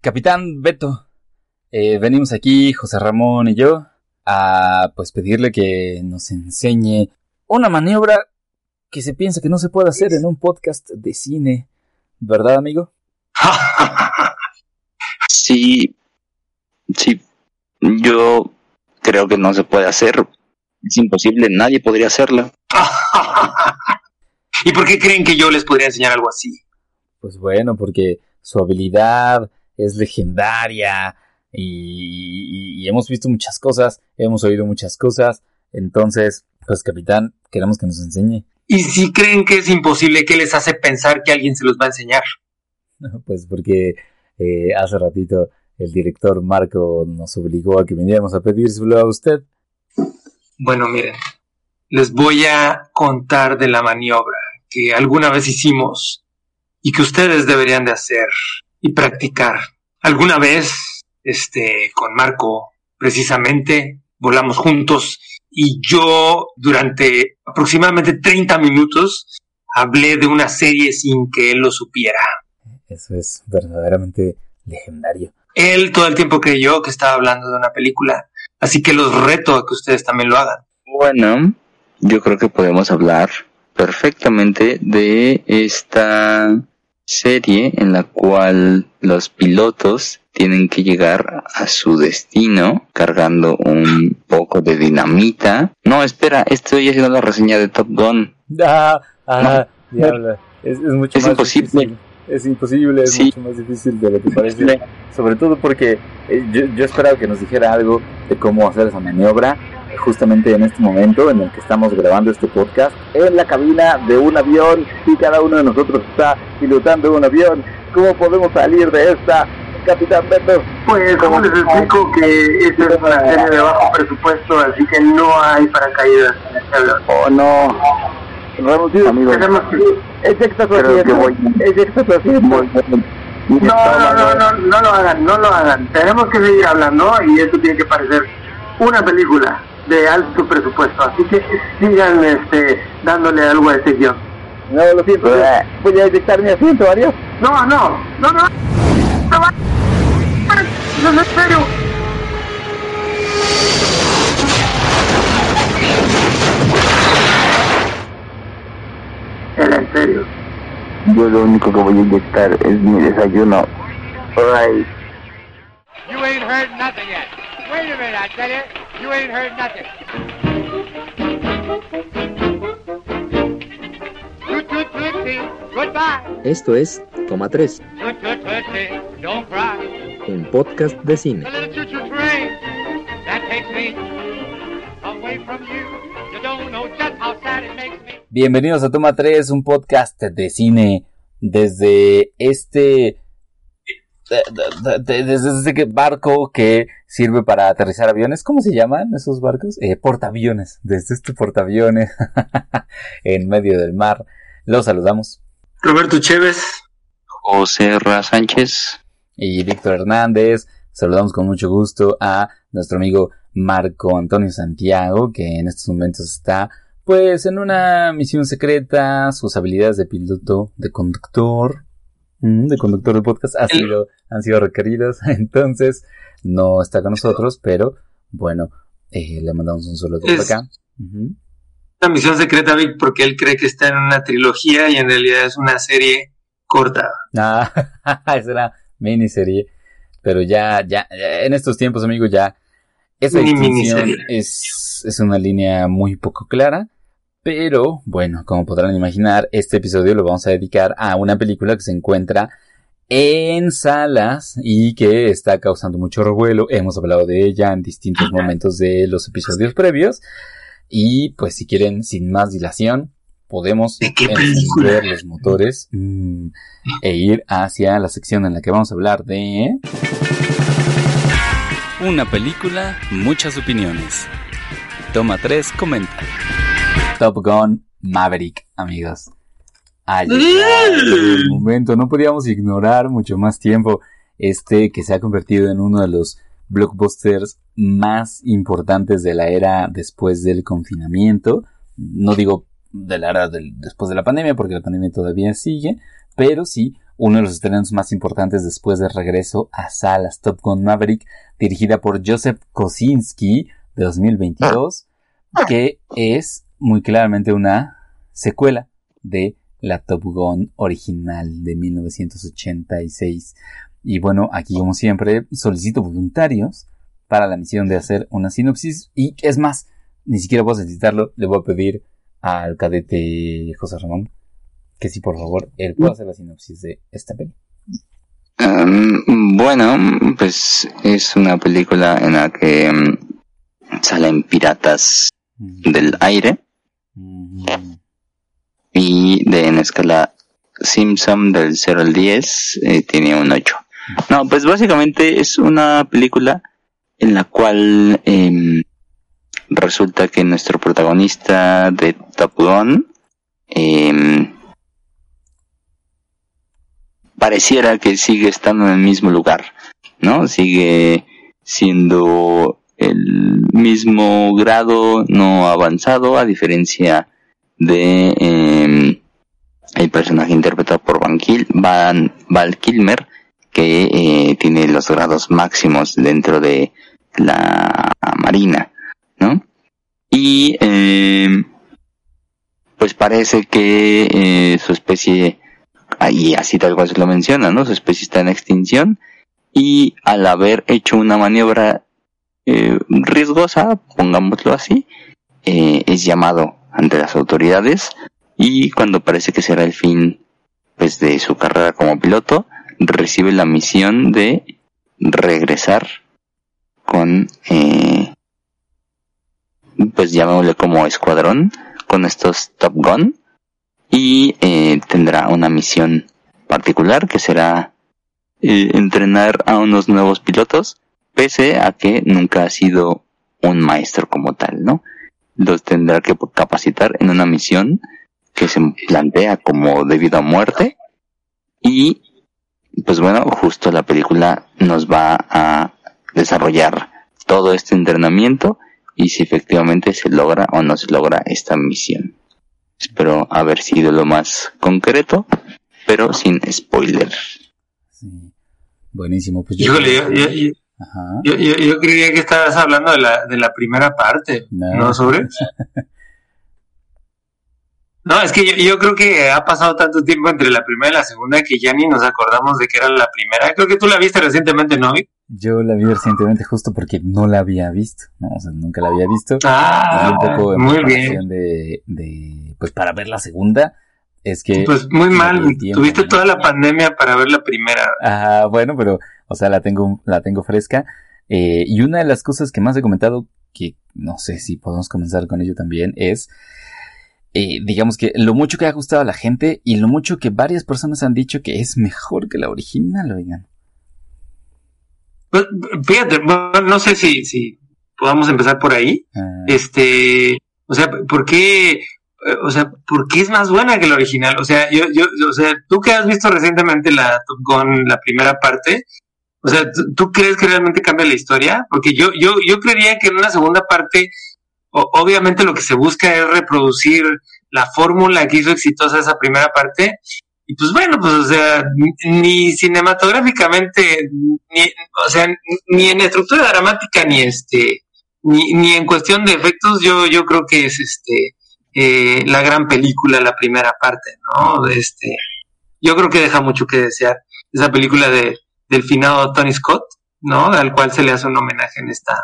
Capitán Beto, eh, venimos aquí, José Ramón y yo, a pues pedirle que nos enseñe una maniobra que se piensa que no se puede hacer en un podcast de cine. ¿Verdad, amigo? sí, sí, yo creo que no se puede hacer. Es imposible, nadie podría hacerla. ¿Y por qué creen que yo les podría enseñar algo así? Pues bueno, porque su habilidad es legendaria, y, hemos visto muchas cosas, hemos oído muchas cosas, entonces, pues capitán, queremos que nos enseñe. ¿Y si creen que es imposible, qué les hace pensar que alguien se los va a enseñar? Pues porque eh, hace ratito el director Marco nos obligó a que viniéramos a pedírselo a usted. Bueno, miren, les voy a contar de la maniobra que alguna vez hicimos y que ustedes deberían de hacer y practicar. Alguna vez este, con Marco, precisamente, volamos juntos y yo durante aproximadamente 30 minutos hablé de una serie sin que él lo supiera. Eso es verdaderamente legendario. Él todo el tiempo creyó que estaba hablando de una película, así que los reto a que ustedes también lo hagan. Bueno, yo creo que podemos hablar perfectamente de esta serie en la cual los pilotos tienen que llegar a su destino cargando un poco de dinamita. No, espera, estoy haciendo la reseña de Top Gun. Ah, ah, Es, mucho es más imposible. Difícil. Es imposible, es mucho más difícil de lo que parece. Sobre todo porque eh, yo, yo esperaba que nos dijera algo de cómo hacer esa maniobra justamente en este momento en el que estamos grabando este podcast en la cabina de un avión y cada uno de nosotros está pilotando un avión. ¿Cómo podemos salir de esta, Capitán Beto? Pues, como les explico que esta es una serie de bajo presupuesto, así que no hay paracaídas en este avión. Oh, no. Reducido, amigo. Tenemos que... Es extraterrestre. Que voy. Es. No, no, no, no, no lo hagan, no lo hagan. Tenemos que seguir hablando y esto tiene que parecer una película de alto presupuesto, así que sigan este, dándole algo a ese guion. No, lo siento, voy a detectar mi asiento, adiós. No, no, no, no, no, va. no, en serio. Era en serio. Yo lo único que voy a inyectar es mi desayuno. Alright. You ain't heard nothing yet. Wait a minute, I tell you. You ain't heard nothing. Esto es Toma 3, un podcast de cine. Bienvenidos a Toma 3, un podcast de cine desde este desde ese barco que sirve para aterrizar aviones, ¿cómo se llaman esos barcos? Eh, portaaviones, desde este portaaviones en medio del mar. Los saludamos. Roberto Chévez. José Ra Sánchez. Y Víctor Hernández. Saludamos con mucho gusto a nuestro amigo Marco Antonio Santiago, que en estos momentos está pues en una misión secreta, sus habilidades de piloto, de conductor, de conductor de podcast ha sido, han sido requeridos, entonces no está con nosotros, pero bueno, eh, le mandamos un solo de acá. Una misión secreta, Vic, porque él cree que está en una trilogía y en realidad es una serie corta. Ah, es una miniserie, pero ya, ya, en estos tiempos, amigos, ya esa distinción es, es una línea muy poco clara pero bueno, como podrán imaginar, este episodio lo vamos a dedicar a una película que se encuentra en salas y que está causando mucho revuelo. Hemos hablado de ella en distintos momentos de los episodios previos. Y pues si quieren, sin más dilación, podemos ¿De qué encender los motores mm, e ir hacia la sección en la que vamos a hablar de... Una película, muchas opiniones. Toma 3, comenta. Top Gun Maverick, amigos. Ha el momento, no podíamos ignorar mucho más tiempo este que se ha convertido en uno de los blockbusters más importantes de la era después del confinamiento. No digo de la era del- después de la pandemia, porque la pandemia todavía sigue, pero sí uno de los estrenos más importantes después del regreso a salas Top Gun Maverick, dirigida por Joseph Kosinski de 2022, que es muy claramente una secuela de la Top Gun original de 1986. Y bueno, aquí como siempre solicito voluntarios para la misión de hacer una sinopsis y es más, ni siquiera puedo solicitarlo, le voy a pedir al cadete José Ramón que si por favor él pueda hacer la sinopsis de esta peli. Um, bueno, pues es una película en la que um, salen piratas del aire Y de en escala Simpson del 0 al 10 eh, tiene un 8. No, pues básicamente es una película en la cual em, resulta que nuestro protagonista de Top Gun em, pareciera que sigue estando en el mismo lugar, ¿no? Sigue siendo el mismo grado no avanzado a diferencia de em, el personaje interpretado por Van, Kil Van Val Kilmer que eh, tiene los grados máximos dentro de la marina, ¿no? Y em, pues parece que eh, su especie, ahí así tal cual se lo menciona, ¿no? Su especie está en extinción y al haber hecho una maniobra eh, riesgosa, pongámoslo así, eh, es llamado ante las autoridades y cuando parece que será el fin pues de su carrera como piloto, recibe la misión de regresar con eh, pues llamémosle como escuadrón con estos Top Gun y eh, tendrá una misión particular que será eh, entrenar a unos nuevos pilotos pese a que nunca ha sido un maestro como tal, ¿no? Los tendrá que capacitar en una misión que se plantea como debido a muerte y pues bueno, justo la película nos va a desarrollar todo este entrenamiento y si efectivamente se logra o no se logra esta misión. Espero haber sido lo más concreto, pero sin spoiler. sí. Buenísimo, pues yo... Yo, yo, Ajá. yo, yo- yo creía que estabas hablando de la, de la primera parte, No. ¿no, sobre? No, es que yo, yo creo que ha pasado tanto tiempo entre la primera y la segunda que ya ni nos acordamos de que era la primera. Creo que tú la viste recientemente, ¿no? Yo la vi recientemente justo porque no la había visto, ¿no? O sea, nunca la había visto. Ah, un poco en muy bien. de, pues para ver la segunda, es que... Pues muy mal, tiempo, tuviste ¿no? toda la pandemia para ver la primera. Ah, bueno, pero, o sea, la tengo, la tengo fresca. Eh, y una de las cosas que más he comentado, que no sé si podemos comenzar con ello también, es, eh, digamos que lo mucho que ha gustado a la gente y lo mucho que varias personas han dicho que es mejor que la original, oigan. Pues, fíjate, no sé si, si podamos empezar por ahí. Ah, Este, o sea, ¿por qué, o sea, por qué es más buena que la original? O sea, yo, yo, o sea, tú que has visto recientemente la Top Gun, la primera parte, o sea, ¿tú, crees que realmente cambia la historia? Porque yo, yo, yo creería que en una segunda parte, obviamente lo que se busca es reproducir la fórmula que hizo exitosa esa primera parte. Y pues bueno, pues o sea, ni- ni cinematográficamente, ni, o sea, ni en estructura dramática, ni este, ni, ni en cuestión de efectos, yo, yo creo que es este eh, la gran película, la primera parte, ¿no? Este, yo creo que deja mucho que desear. Esa película de, del finado Tony Scott, ¿no? Al cual se le hace un homenaje en esta,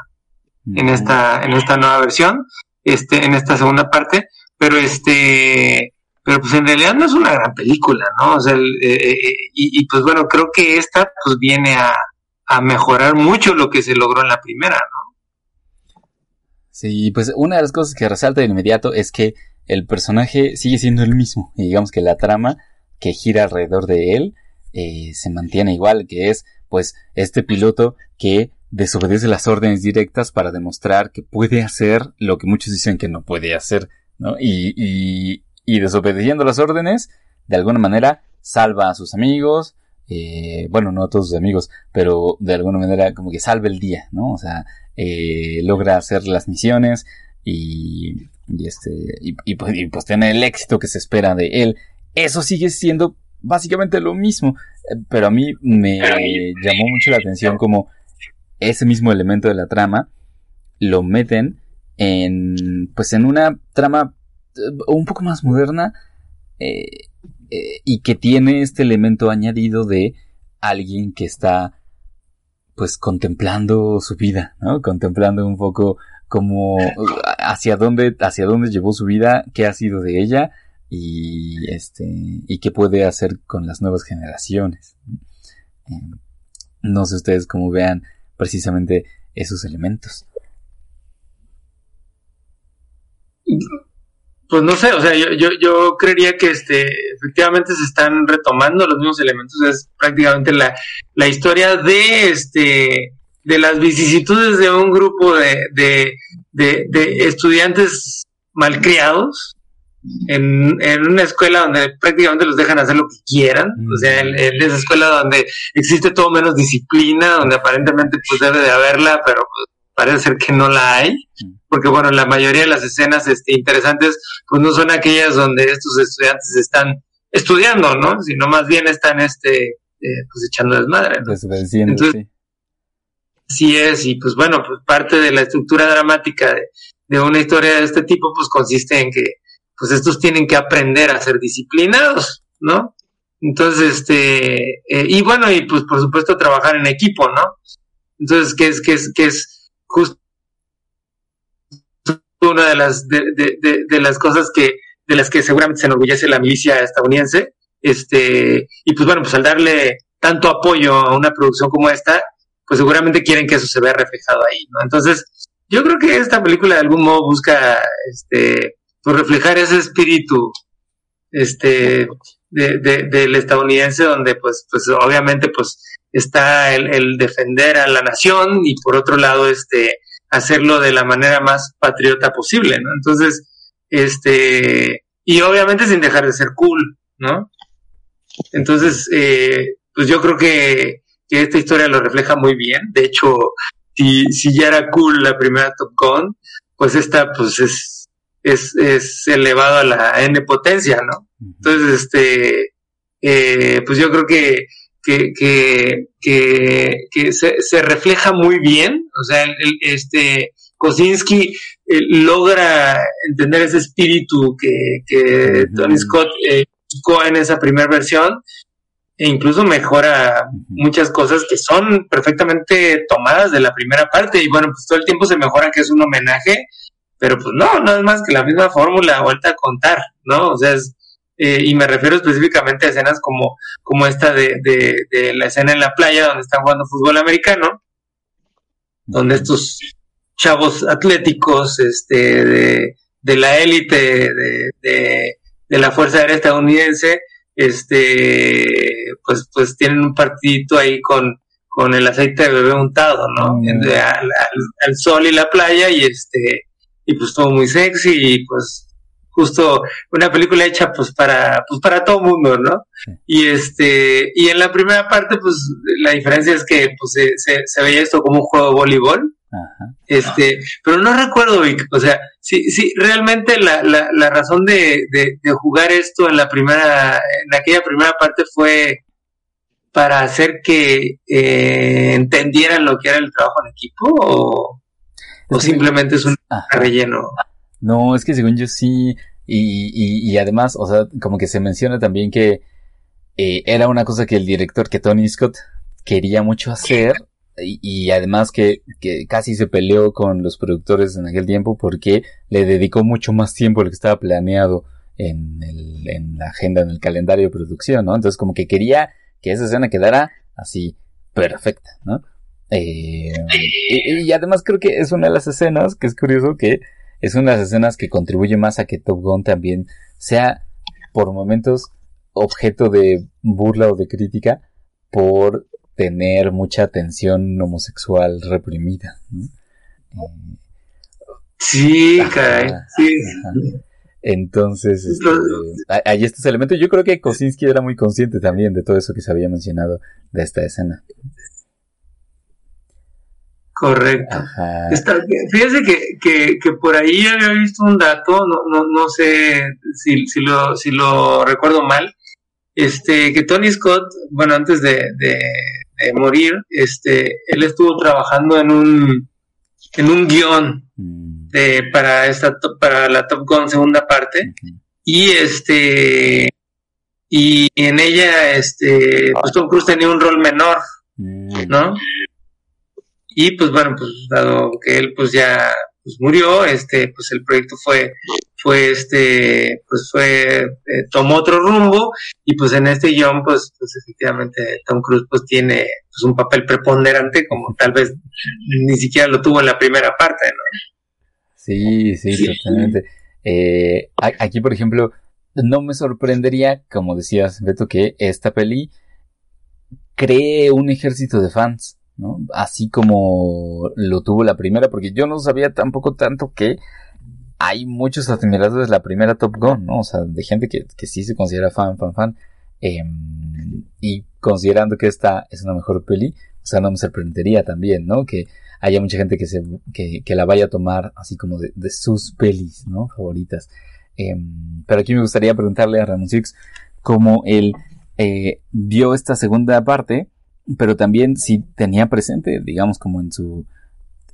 en esta, en esta nueva versión, este, en esta segunda parte, pero este, pero pues en realidad no es una gran película, ¿no? O sea, el- eh, eh, y, y, pues bueno, creo que esta pues viene a, a mejorar mucho lo que se logró en la primera, ¿no? Sí, pues una de las cosas que resalta de inmediato es que el personaje sigue siendo el mismo. Y digamos que la trama que gira alrededor de él eh, se mantiene igual, que es pues este piloto que desobedece las órdenes directas para demostrar que puede hacer lo que muchos dicen que no puede hacer, ¿no? Y, y, y desobedeciendo las órdenes, de alguna manera salva a sus amigos, eh, bueno, no a todos sus amigos, pero de alguna manera como que salva el día, ¿no? O sea, eh, logra hacer las misiones y, y este, y, y, pues, y, pues, tiene el éxito que se espera de él. Eso sigue siendo básicamente lo mismo, eh, pero a mí me llamó mucho la atención como ese mismo elemento de la trama lo meten en, pues en una trama eh, un poco más moderna, eh, eh, y que tiene este elemento añadido de alguien que está pues contemplando su vida, ¿no? Contemplando un poco como hacia dónde, hacia dónde llevó su vida, qué ha sido de ella y este, y qué puede hacer con las nuevas generaciones. No sé ustedes cómo vean precisamente esos elementos pues no sé, o sea, yo, yo, yo creería que este, efectivamente se están retomando los mismos elementos, es prácticamente la, la historia de este de las vicisitudes de un grupo de, de, de, de estudiantes malcriados en, en, una escuela donde prácticamente los dejan hacer lo que quieran, o sea, en, en, esa escuela donde existe todo menos disciplina, donde aparentemente pues debe de haberla, pero pues, parece ser que no la hay, porque bueno, la mayoría de las escenas este, interesantes pues no son aquellas donde estos estudiantes están estudiando, ¿no? Sino más bien están este, eh, pues echando desmadre. ¿no? Entonces, sí. sí es, y pues bueno, pues parte de la estructura dramática de, de una historia de este tipo pues consiste en que pues estos tienen que aprender a ser disciplinados, ¿no? Entonces, este, eh, y bueno, y pues por supuesto trabajar en equipo, ¿no? Entonces, ¿qué es, qué es, qué es justo una de las, de, de, de, las cosas que, de las que seguramente se enorgullece la milicia estadounidense, este, y pues bueno, pues al darle tanto apoyo a una producción como esta, pues seguramente quieren que eso se vea reflejado ahí. Entonces, yo creo que esta película de algún modo busca, este, pues reflejar ese espíritu, este, de, de, del estadounidense donde pues, pues obviamente pues está el, el, defender a la nación y por otro lado este hacerlo de la manera más patriota posible, ¿no? Entonces, este, y obviamente sin dejar de ser cool, ¿no? Entonces, eh, pues yo creo que, que, esta historia lo refleja muy bien. De hecho, si, si ya era cool la primera Top Gun, pues esta pues es, es, es elevado a la N potencia, ¿no? Entonces, este, eh, pues yo creo que que, que, que, que se, se, refleja muy bien, o sea, el, el, este Kosinski eh, logra entender ese espíritu que, que Tony Scott eh, en esa primera versión. E incluso mejora muchas cosas que son perfectamente tomadas de la primera parte. Y bueno, pues todo el tiempo se mejora que es un homenaje, pero pues no, no es más que la misma fórmula vuelta a contar, ¿no? O sea, es, eh, y me refiero específicamente a escenas como, como esta de, de, de, la escena en la playa donde están jugando fútbol americano, donde estos chavos atléticos este, de, de la élite de, de, la Fuerza Aérea estadounidense, este, pues, pues tienen un partidito ahí con, con el aceite de bebé untado, ¿no? Mm. Al, al, al, sol y la playa y este, y pues todo muy sexy y pues justo una película hecha pues para pues para todo mundo, ¿no? Sí. Y este y en la primera parte pues la diferencia es que pues se, se, se veía esto como un juego de voleibol. Ajá. Este, pero no recuerdo, Vic, o sea, sí, sí, realmente la, la, la razón de, de, de, jugar esto en la primera, en aquella primera parte fue para hacer que eh, entendieran lo que era el trabajo en equipo o, o simplemente es un Ajá. relleno. No, es que según yo sí, y, y, y, además, o sea, como que se menciona también que eh, era una cosa que el director, que Tony Scott, quería mucho hacer, y, y además que, que, casi se peleó con los productores en aquel tiempo porque le dedicó mucho más tiempo de lo que estaba planeado en, el, en la agenda, en el calendario de producción, ¿no? Entonces como que quería que esa escena quedara así perfecta, ¿no? Eh, y, y además creo que es una de las escenas que es curioso que es una de las escenas que contribuye más a que Top Gun también sea por momentos objeto de burla o de crítica por tener mucha tensión homosexual reprimida. Sí, caray. Sí. Ajá. Entonces, este, hay- hay estos elementos. Yo creo que Kosinski era muy consciente también de todo eso que se había mencionado de esta escena. Correcto. Está, fíjese que, que, que por ahí había visto un dato, no, no, no sé si, si, lo, si lo recuerdo mal, este, que Tony Scott, bueno, antes de, de, de morir, este, él estuvo trabajando en un, en un guion Mm, de, para esta, para la Top Gun segunda parte, y este, y en ella, este, pues Tom Cruise tenía un rol menor, Mm, ¿no? Y pues bueno, pues dado que él pues ya pues murió, este, pues el proyecto fue, fue este, pues fue, eh, tomó otro rumbo y pues en este guion pues, pues efectivamente Tom Cruise pues tiene pues un papel preponderante como tal vez ni siquiera lo tuvo en la primera parte, ¿no? Sí, sí, Sí. totalmente. Eh, aquí, por ejemplo, no me sorprendería, como decías, Beto, que esta peli cree un ejército de fans, ¿no? Así como lo tuvo la primera, porque yo no sabía tampoco tanto que hay muchos admiradores de la primera Top Gun, ¿no? O sea, de gente que, que sí se considera fan, fan, fan. Em, y considerando que esta es una mejor peli, o sea, no me sorprendería también, ¿no? Que haya mucha gente que se que, que la vaya a tomar así como de, de sus pelis, ¿no? Favoritas. Em, pero aquí me gustaría preguntarle a Ramón Six cómo él eh, vio esta segunda parte, pero también si tenía presente, digamos, como en su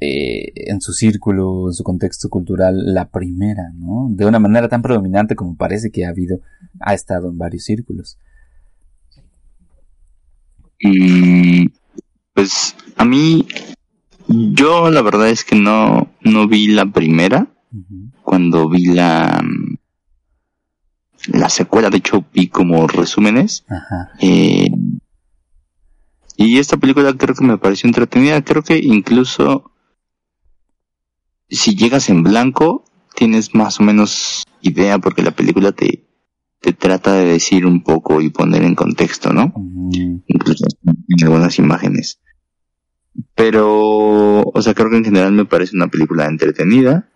eh, en su círculo, en su contexto cultural, la primera, ¿no? De una manera tan predominante como parece que ha habido, ha estado en varios círculos. Y pues a mí, yo la verdad es que no, no vi la primera cuando vi la, la secuela, de hecho vi como resúmenes. Ajá. Eh, y esta película creo que me pareció entretenida, creo que incluso si llegas en blanco tienes más o menos idea porque la película te, te trata de decir un poco y poner en contexto, ¿no? Incluso en algunas imágenes. Pero, o sea, creo que en general me parece una película entretenida.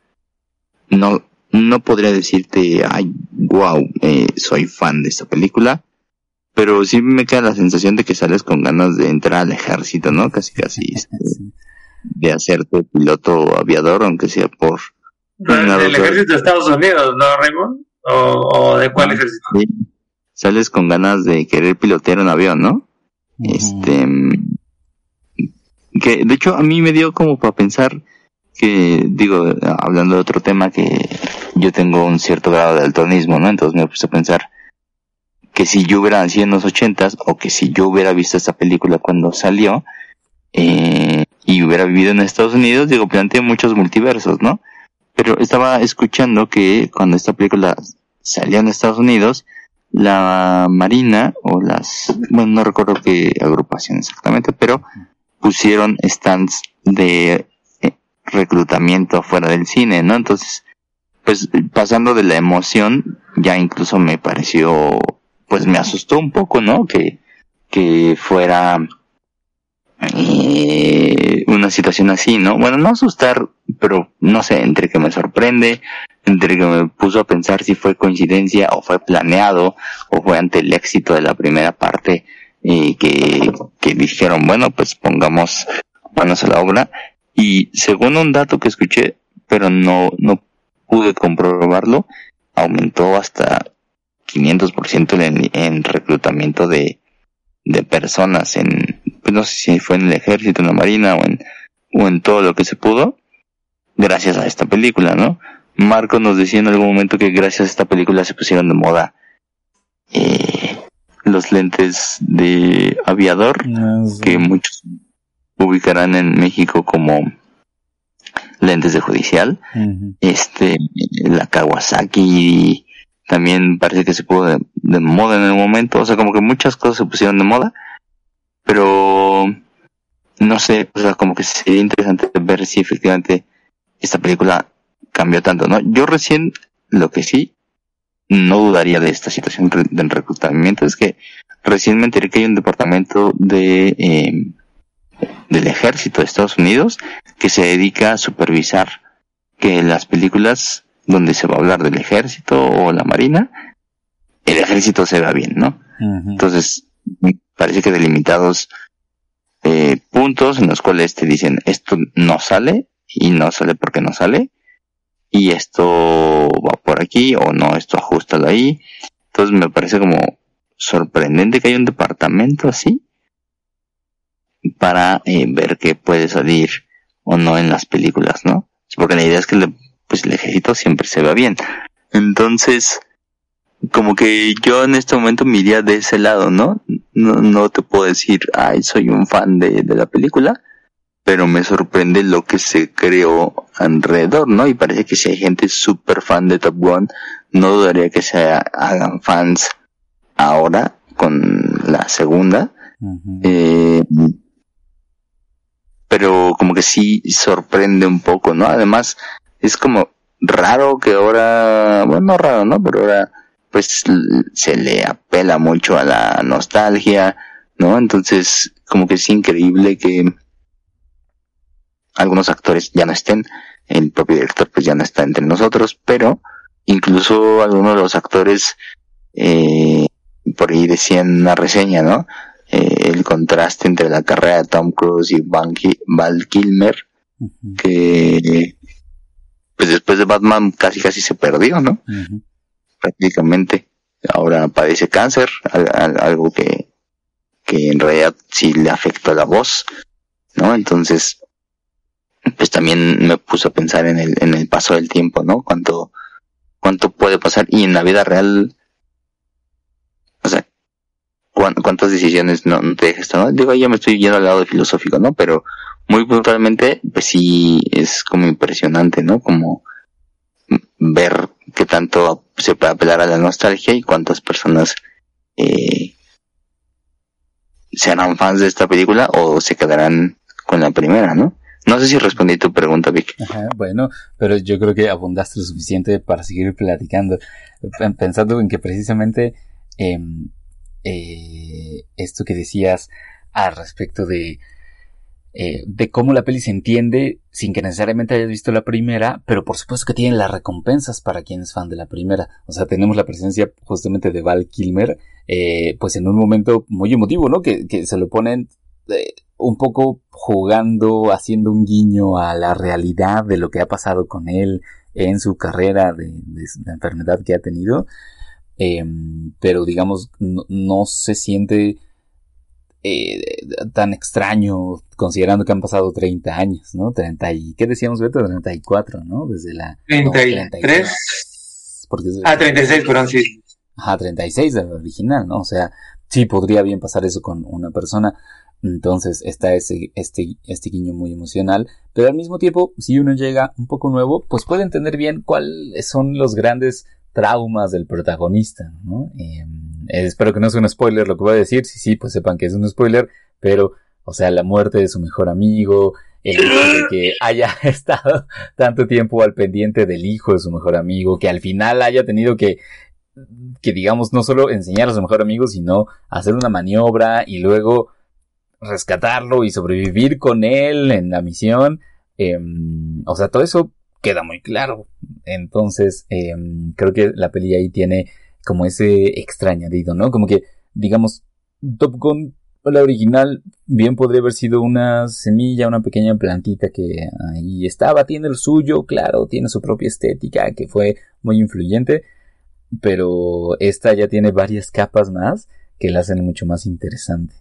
No, no podría decirte, ay, wow, eh, soy fan de esta película. Pero sí me queda la sensación de que sales con ganas de entrar al ejército, ¿no? Casi, casi, este, Sí. de hacerte piloto aviador, aunque sea por... ¿Del ejército de Estados Unidos, no, Raymond? ¿O, o de cuál Ah. ejército? sí, Sales con ganas de querer pilotear un avión, ¿no? Este, que de hecho a mí me dio como para pensar que, digo, hablando de otro tema, que yo tengo un cierto grado de daltonismo, ¿no? Entonces me puse a pensar que si yo hubiera nacido en los ochentas, o que si yo hubiera visto esta película cuando salió, eh, y hubiera vivido en Estados Unidos, digo, planteé muchos multiversos, ¿no? Pero estaba escuchando que cuando esta película salió en Estados Unidos, la Marina o las, bueno, no recuerdo qué agrupación exactamente, pero pusieron stands de eh, reclutamiento afuera del cine, ¿no? Entonces, pues pasando de la emoción, ya incluso me pareció, pues me asustó un poco, ¿no? Que, que fuera eh, una situación así, ¿no? Bueno, no asustar, pero no sé, entre que me sorprende, entre que me puso a pensar si fue coincidencia o fue planeado o fue ante el éxito de la primera parte y que, que dijeron, bueno, pues pongamos manos a la obra. Y según un dato que escuché, pero no, no pude comprobarlo, aumentó hasta 500% en, en reclutamiento de, de personas en, pues no sé si fue en el ejército, en la marina o en, o en todo lo que se pudo, gracias a esta película, ¿no? Marco nos decía en algún momento que gracias a esta película se pusieron de moda eh, los lentes de aviador, sé. que muchos ubicarán en México como lentes de judicial. Este, la Kawasaki también parece que se puso de, moda en el momento. O sea, como que muchas cosas se pusieron de moda. Pero no sé, o sea, como que sería interesante ver si efectivamente esta película cambió tanto, ¿no? Yo recién, lo que sí, no dudaría de esta situación del reclutamiento es que recién me enteré que hay un departamento de eh, del ejército de Estados Unidos que se dedica a supervisar que las películas donde se va a hablar del ejército o la marina, el ejército se va bien, ¿no? Entonces, parece que delimitados eh, puntos en los cuales te dicen esto no sale y no sale porque no sale y esto va por aquí o no, esto ajustalo ahí. Entonces me parece como sorprendente que haya un departamento así para eh, ver qué puede salir o no en las películas, ¿no? Porque la idea es que pues el ejército siempre se va bien. Entonces, como que yo en este momento me iría de ese lado, ¿no? No, no te puedo decir, ay, soy un fan de, de la película, pero me sorprende lo que se creó alrededor, ¿no? Y parece que si hay gente súper fan de Top Gun, no dudaría que se hagan fans ahora con la segunda. eh, pero como que sí sorprende un poco, ¿no? Además, es como raro que ahora, bueno, no raro, ¿no? Pero ahora pues se le apela mucho a la nostalgia, ¿no? Entonces, como que es increíble que algunos actores ya no estén, el propio director pues ya no está entre nosotros, pero incluso algunos de los actores, eh, por ahí decían una reseña, ¿no? Eh, el contraste entre la carrera de Tom Cruise y Val Kilmer, que pues después de Batman casi casi se perdió, ¿no? Prácticamente. Ahora padece cáncer, algo que, que en realidad sí le afectó la voz, ¿no? Entonces, pues también me puso a pensar en el, en el paso del tiempo, ¿no? Cuánto, cuánto puede pasar y en la vida real, o sea, cuántas decisiones no, te dejas ¿no? Digo, ya me estoy yendo al lado filosófico, ¿no? Pero muy puntualmente, pues sí, es como impresionante, ¿no? Como ver qué tanto se puede apelar a la nostalgia y cuántas personas eh, serán fans de esta película o se quedarán con la primera, ¿no? No sé si respondí tu pregunta, Vic. bueno, pero yo creo que abundaste lo suficiente para seguir platicando, pensando en que precisamente em, eh, esto que decías al respecto de eh, de cómo la peli se entiende sin que necesariamente hayas visto la primera, pero por supuesto que tienen las recompensas para quien es fan de la primera. O sea, tenemos la presencia justamente de Val Kilmer, eh, pues en un momento muy emotivo, ¿no? Que, que se lo ponen eh, un poco jugando, haciendo un guiño a la realidad de lo que ha pasado con él en su carrera de, de enfermedad que ha tenido. Em, pero digamos, no se siente eh, tan extraño considerando que han pasado 30 años, ¿no? 30 y, ¿qué decíamos, Beto? 34, ¿no? Desde la... 33. porque ah, 36, perdón, sí. Ajá, 36 de la original, ¿no? O sea, sí podría bien pasar eso con una persona. Entonces está ese, este, este guiño muy emocional, pero al mismo tiempo, si uno llega un poco nuevo, pues puede entender bien cuáles son los grandes traumas del protagonista, ¿no? Eh, espero que no sea un spoiler lo que voy a decir, sí, sí, pues sepan que es un spoiler, pero, o sea, la muerte de su mejor amigo, el hecho de que haya estado tanto tiempo al pendiente del hijo de su mejor amigo, que al final haya tenido que, que digamos, no solo enseñar a su mejor amigo, sino hacer una maniobra y luego rescatarlo y sobrevivir con él en la misión. Em, o sea, todo eso queda muy claro. Entonces, em, creo que la peli ahí tiene como ese extrañadido, ¿no? Como que, digamos, Top Gun, la original, bien podría haber sido una semilla, una pequeña plantita que ahí estaba, tiene el suyo, claro, tiene su propia estética, que fue muy influyente, pero esta ya tiene varias capas más que la hacen mucho más interesante.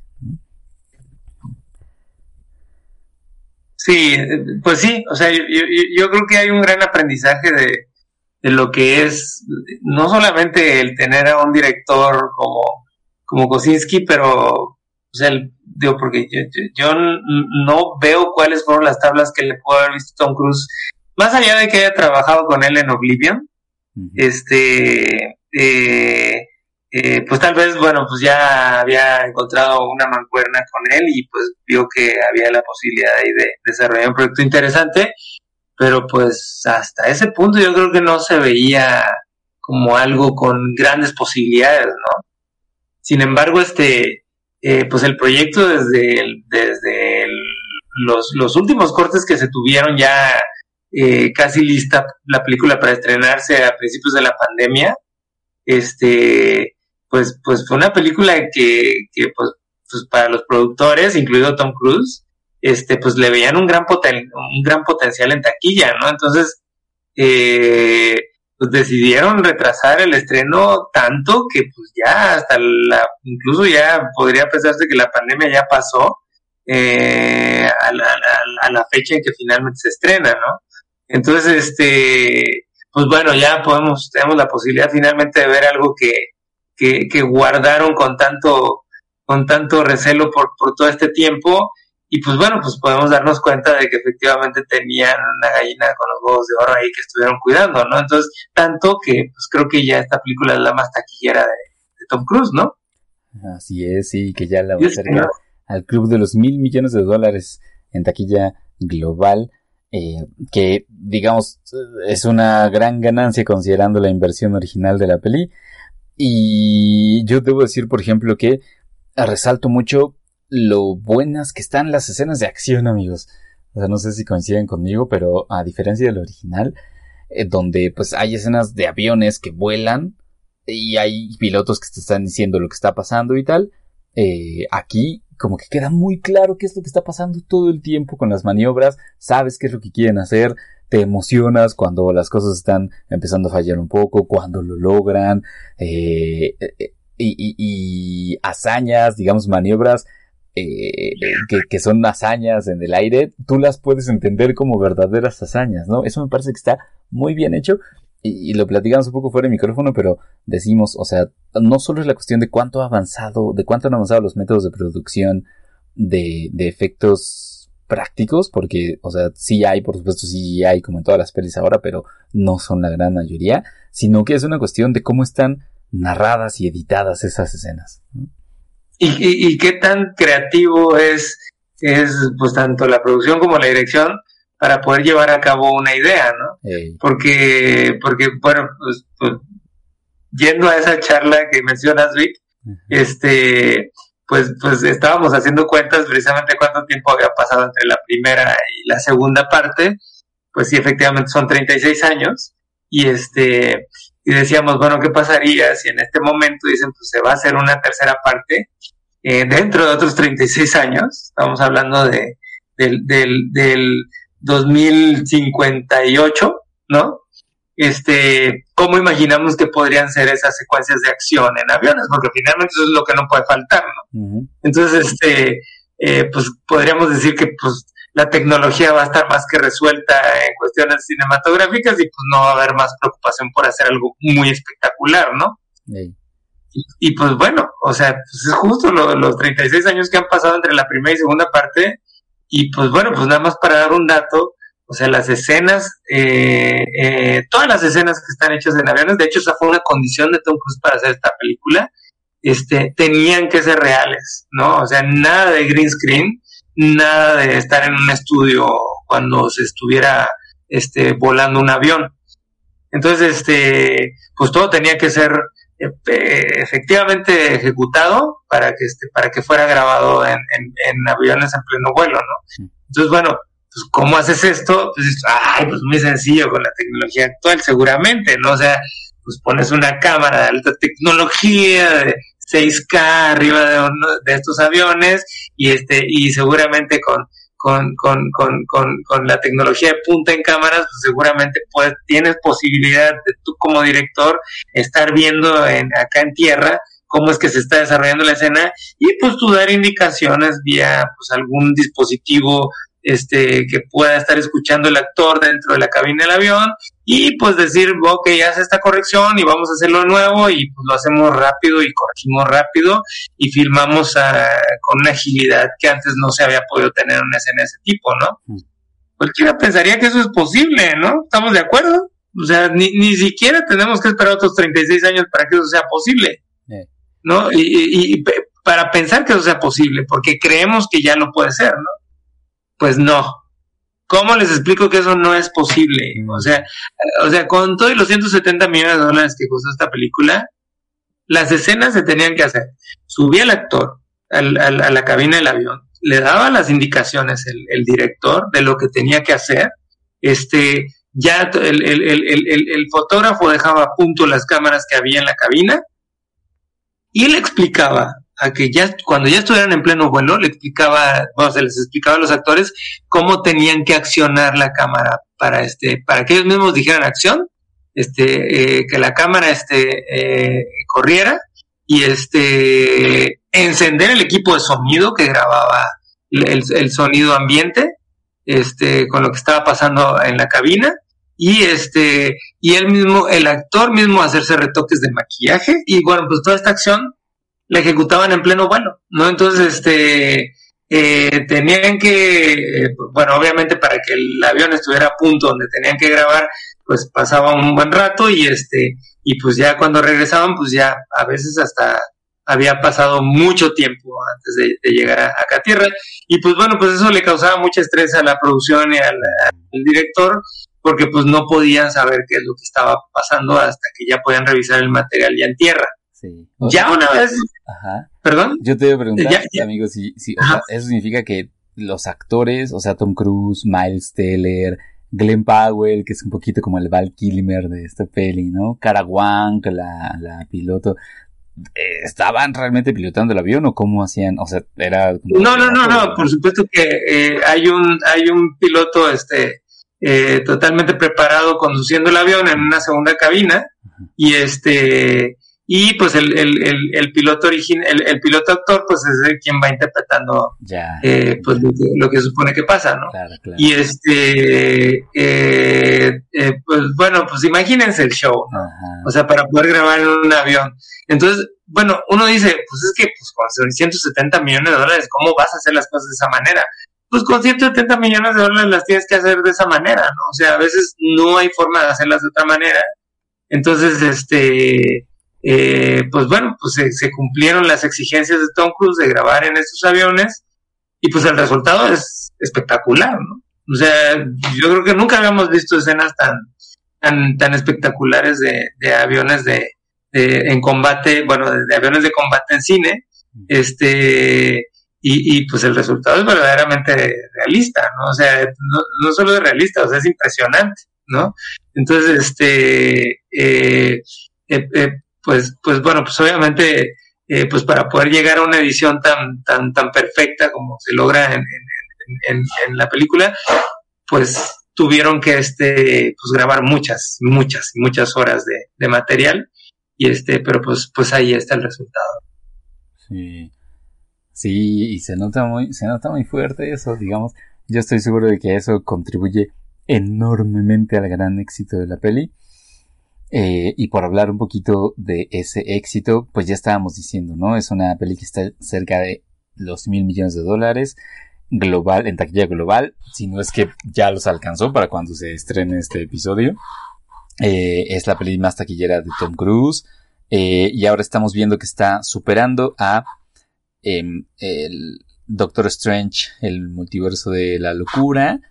Sí, pues sí, o sea, yo, yo, creo que hay un gran aprendizaje de, de, lo que es no solamente el tener a un director como, como Kosinski, pero, o sea, digo, porque yo, no veo cuáles fueron las tablas que le pudo haber visto Tom Cruise, más allá de que haya trabajado con él en Oblivion, este, eh, eh, pues tal vez, bueno, pues ya había encontrado una mancuerna con él y pues vio que había la posibilidad ahí de desarrollar un proyecto interesante. Pero pues hasta ese punto yo creo que no se veía como algo con grandes posibilidades, ¿no? Sin embargo, este, eh, pues el proyecto desde, desde los, los últimos cortes que se tuvieron ya eh, casi lista la película para estrenarse a principios de la pandemia, este, pues, pues fue una película que, que pues, pues para los productores, incluido Tom Cruise, este, pues le veían un gran, poten un gran potencial en taquilla, ¿no? Entonces, eh, pues decidieron retrasar el estreno tanto que pues ya hasta la, incluso ya podría pensarse que la pandemia ya pasó eh, a, la, a, la, fecha en que finalmente se estrena, ¿no? Entonces, este, pues bueno, ya podemos, tenemos la posibilidad finalmente de ver algo que, que, que guardaron con tanto, con tanto recelo por, por todo este tiempo y pues bueno, pues podemos darnos cuenta de que efectivamente tenían una gallina con los huevos de oro ahí que estuvieron cuidando, ¿no? Entonces, tanto que pues creo que ya esta película es la más taquillera de, Tom Cruise, ¿no? Así es, sí, que ya la va a acercar al club de los mil millones de dólares en taquilla global. Eh, que digamos es una gran ganancia considerando la inversión original de la peli. Y yo debo decir, por ejemplo, que resalto mucho lo buenas que están las escenas de acción, amigos. O sea, no sé si coinciden conmigo, pero a diferencia del original, eh, donde pues hay escenas de aviones que vuelan y hay pilotos que te están diciendo lo que está pasando y tal, eh, aquí como que queda muy claro qué es lo que está pasando todo el tiempo con las maniobras, sabes qué es lo que quieren hacer, te emocionas cuando las cosas están empezando a fallar un poco, cuando lo logran, eh, y, y hazañas, digamos, maniobras eh, que, son hazañas en el aire, tú las puedes entender como verdaderas hazañas, ¿no? Eso me parece que está muy bien hecho y, lo platicamos un poco fuera de micrófono, pero decimos, o sea, no solo es la cuestión de cuánto ha avanzado, de cuánto han avanzado los métodos de producción de, de efectos prácticos, porque, o sea, sí hay, por supuesto, sí hay como en todas las pelis ahora, pero no son la gran mayoría, sino que es una cuestión de cómo están narradas y editadas esas escenas. ¿no? Y, qué tan creativo es, es pues tanto la producción como la dirección para poder llevar a cabo una idea, ¿no? Porque, porque, bueno, pues, pues, yendo a esa charla que mencionas, Vic, este, pues, pues estábamos haciendo cuentas precisamente cuánto tiempo había pasado entre la primera y la segunda parte, pues sí, efectivamente son 36 años, y este, y decíamos, bueno, ¿qué pasaría si en este momento dicen, pues se va a hacer una tercera parte eh, dentro de otros 36 años? Estamos hablando de, del, del, del 2058, ¿no? Este, ¿cómo imaginamos que podrían ser esas secuencias de acción en aviones? Porque finalmente eso es lo que no puede faltar, ¿no? Entonces, este, eh, pues podríamos decir que, pues, la tecnología va a estar más que resuelta en cuestiones cinematográficas y pues no va a haber más preocupación por hacer algo muy espectacular, ¿no? Y, pues bueno, o sea, pues es justo los 36 años que han pasado entre la primera y segunda parte y pues bueno, pues nada más para dar un dato, o sea, las escenas, eh, eh, todas las escenas que están hechas en aviones, de hecho esa fue una condición de Tom Cruise para hacer esta película, este, tenían que ser reales, ¿no? O sea, nada de green screen, nada de estar en un estudio cuando se estuviera este, volando un avión. Entonces, este, pues todo tenía que ser efectivamente ejecutado para que este, para que fuera grabado en, en, aviones en pleno vuelo, ¿no? Entonces, bueno, pues ¿cómo haces esto? Pues, ay, pues muy sencillo con la tecnología actual, seguramente, ¿no? O sea, pues pones una cámara de alta tecnología, de 6K arriba de, de estos aviones y este y seguramente con con, con, con, con, la tecnología de punta en cámaras, pues seguramente puedes, tienes posibilidad de tú como director estar viendo en, acá en tierra cómo es que se está desarrollando la escena y pues tú dar indicaciones vía pues algún dispositivo este, que pueda estar escuchando el actor dentro de la cabina del avión y pues decir, ok, hace esta corrección y vamos a hacerlo nuevo y pues lo hacemos rápido y corregimos rápido y filmamos ah, con una agilidad que antes no se había podido tener en una escena de ese tipo, ¿no? Mm. Cualquiera pensaría que eso es posible, ¿no? ¿Estamos de acuerdo? O sea, ni, ni siquiera tenemos que esperar otros 36 años para que eso sea posible, ¿no? Y, y para pensar que eso sea posible, porque creemos que ya no puede ser, ¿no? Pues no. ¿Cómo les explico que eso no es posible? O sea, o sea, con todos los 170 millones de dólares que costó esta película, las escenas se tenían que hacer. Subía el actor al, a la cabina del avión, le daba las indicaciones el, director de lo que tenía que hacer. Este, ya el, el, fotógrafo dejaba a punto las cámaras que había en la cabina y le explicaba a que ya cuando ya estuvieran en pleno vuelo le explicaba, bueno, se les explicaba a los actores cómo tenían que accionar la cámara para este, para que ellos mismos dijeran acción, este, eh, que la cámara este eh, corriera y este encender el equipo de sonido que grababa el, sonido ambiente, este, con lo que estaba pasando en la cabina y este y él mismo el actor mismo hacerse retoques de maquillaje y bueno pues toda esta acción la ejecutaban en pleno vuelo, ¿no? Entonces, este, eh, tenían que, eh, bueno, obviamente para que el avión estuviera a punto donde tenían que grabar, pues pasaba un buen rato y este, y pues ya cuando regresaban, pues ya a veces hasta había pasado mucho tiempo antes de, llegar a, acá a tierra y pues bueno, pues eso le causaba mucho estrés a la producción y al, al director porque pues no podían saber qué es lo que estaba pasando hasta que ya podían revisar el material ya en tierra. Ya una vez. Ajá. ¿Perdón? Yo te voy a preguntar, amigo, si, si eso significa que los actores, o sea, Tom Cruise, Miles Teller, Glenn Powell, que es un poquito como el Val Kilmer de esta peli, ¿no? Cara Wang, la, la piloto, eh, ¿estaban realmente pilotando el avión o cómo hacían? O sea, era... No, no, no, no, por supuesto que eh, hay, un, hay un piloto este, eh, totalmente preparado conduciendo el avión en una segunda cabina y este y pues el, el, el, piloto origin, el, el, piloto actor pues es el quien va interpretando eh, pues lo que, supone que pasa no y este eh, eh, pues bueno pues imagínense el show ¿no? o sea para poder grabar en un avión. Entonces bueno uno dice pues es que pues con 170 millones de dólares cómo vas a hacer las cosas de esa manera pues con 170 millones de dólares las tienes que hacer de esa manera no o sea a veces no hay forma de hacerlas de otra manera. Entonces este eh, pues bueno, pues se, cumplieron las exigencias de Tom Cruise de grabar en estos aviones y pues el resultado es espectacular, ¿no? O sea, yo creo que nunca habíamos visto escenas tan tan, tan espectaculares de, aviones de, en combate, bueno, de, aviones de combate en cine, este y, y, pues el resultado es verdaderamente realista, ¿no? O sea, no, no solo es realista, o sea, es impresionante, ¿no? Entonces, este, eh, eh, eh pues, pues bueno, pues obviamente, eh, pues para poder llegar a una edición tan, tan, tan perfecta como se logra en, en, la película, pues tuvieron que este, pues grabar muchas, muchas, muchas horas de, de material. Y este, pero pues, pues ahí está el resultado. Sí. Sí, y se nota muy, se nota muy fuerte eso, digamos. Yo estoy seguro de que eso contribuye enormemente al gran éxito de la peli. Eh, y por hablar un poquito de ese éxito, pues ya estábamos diciendo, ¿no? Es una peli que está cerca de los mil millones de dólares global, en taquilla global, si no es que ya los alcanzó para cuando se estrene este episodio. Eh, es la peli más taquillera de Tom Cruise. Eh, y ahora estamos viendo que está superando a em, el Doctor Strange, el multiverso de la locura,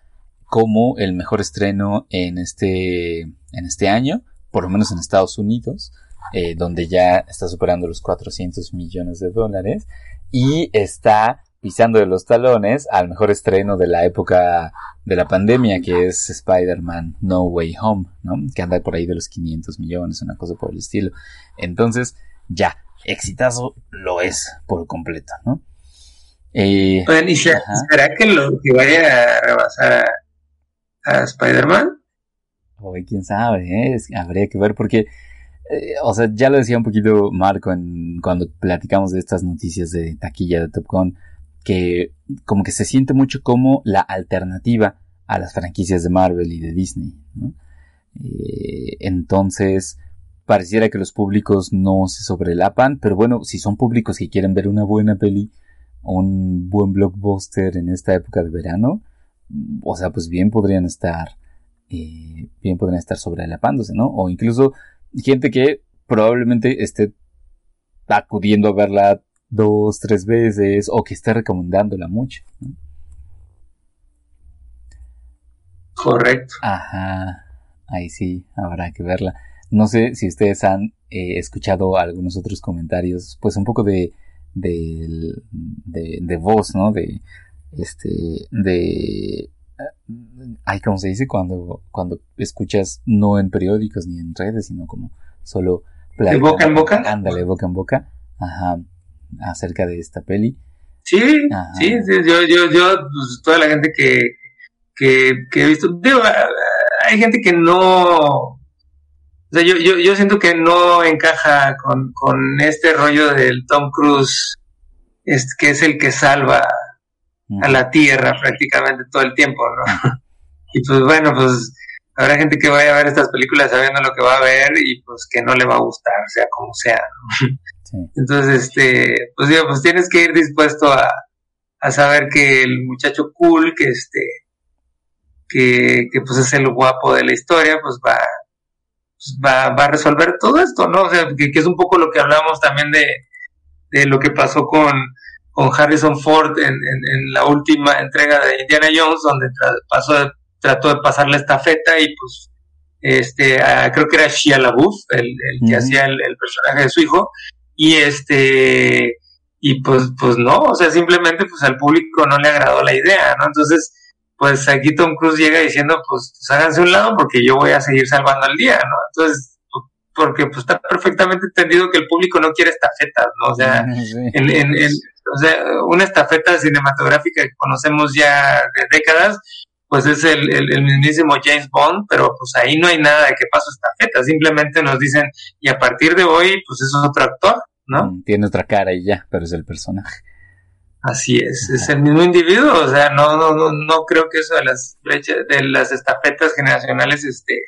como el mejor estreno en este, en este año por lo menos en Estados Unidos, eh, donde ya está superando los 400 millones de dólares y está pisando de los talones al mejor estreno de la época de la pandemia, que es Spider-Man No Way Home, ¿no? Que anda por ahí de los 500 millones, una cosa por el estilo. Entonces, ya, exitazo lo es por completo, ¿no? Eh, ¿y será que lo que vaya a rebasar a Spider-Man? Hoy quién sabe, ¿eh? habría que ver porque, eh, o sea, ya lo decía un poquito Marco en, cuando platicamos de estas noticias de taquilla de Top Gun, que como que se siente mucho como la alternativa a las franquicias de Marvel y de Disney. Eh, entonces, pareciera que los públicos no se sobrelapan, pero bueno, si son públicos que quieren ver una buena peli, un buen blockbuster en esta época de verano, o sea, pues bien podrían estar eh, bien podrían estar sobrelapándose, ¿no? O incluso gente que probablemente esté acudiendo a verla dos, tres veces o que esté recomendándola mucho. Correcto. Ajá, ahí sí, habrá que verla. No sé si ustedes han eh, escuchado algunos otros comentarios, pues un poco de, de, de, de voz, ¿no? De, este, de, ay, ¿cómo se dice? Cuando, cuando escuchas no en periódicos ni en redes, sino como solo... ¿De boca en boca? Ándale, boca en boca. Ajá, acerca de esta peli. Sí, sí, sí, yo, yo, yo, pues, toda la gente que, que, que he visto, digo, hay gente que no, o sea, yo, yo, yo siento que no encaja con, con este rollo del Tom Cruise, es, que es el que salva a la Tierra prácticamente todo el tiempo, ¿no? y pues bueno, pues habrá gente que vaya a ver estas películas sabiendo lo que va a ver y pues que no le va a gustar, sea como sea, ¿no? Entonces, este, pues digo, pues tienes que ir dispuesto a, a saber que el muchacho cool, que este, que, que pues es el guapo de la historia, pues va, pues va, va a resolver todo esto, ¿no? O sea, que, que, es un poco lo que hablamos también de, de lo que pasó con, con Harrison Ford en, en, en, la última entrega de Indiana Jones, donde tra pasó, trató de pasar la estafeta y pues este creo que era Shia LaBeouf el, el que hacía el, el, personaje de su hijo y este y pues pues no o sea simplemente pues al público no le agradó la idea no entonces pues aquí Tom Cruise llega diciendo pues, pues háganse un lado porque yo voy a seguir salvando el día no entonces porque pues está perfectamente entendido que el público no quiere estafetas no o sea sí. en, en, en, o sea una estafeta cinematográfica que conocemos ya de décadas pues es el, el, el, mismísimo James Bond, pero pues ahí no hay nada de que pasó estafeta, simplemente nos dicen, y a partir de hoy, pues es otro actor, ¿no? Mm, tiene otra cara y ya, pero es el personaje. Así es, es el mismo individuo, o sea, no, no, no, no creo que eso de las brechas, de las estafetas generacionales, este,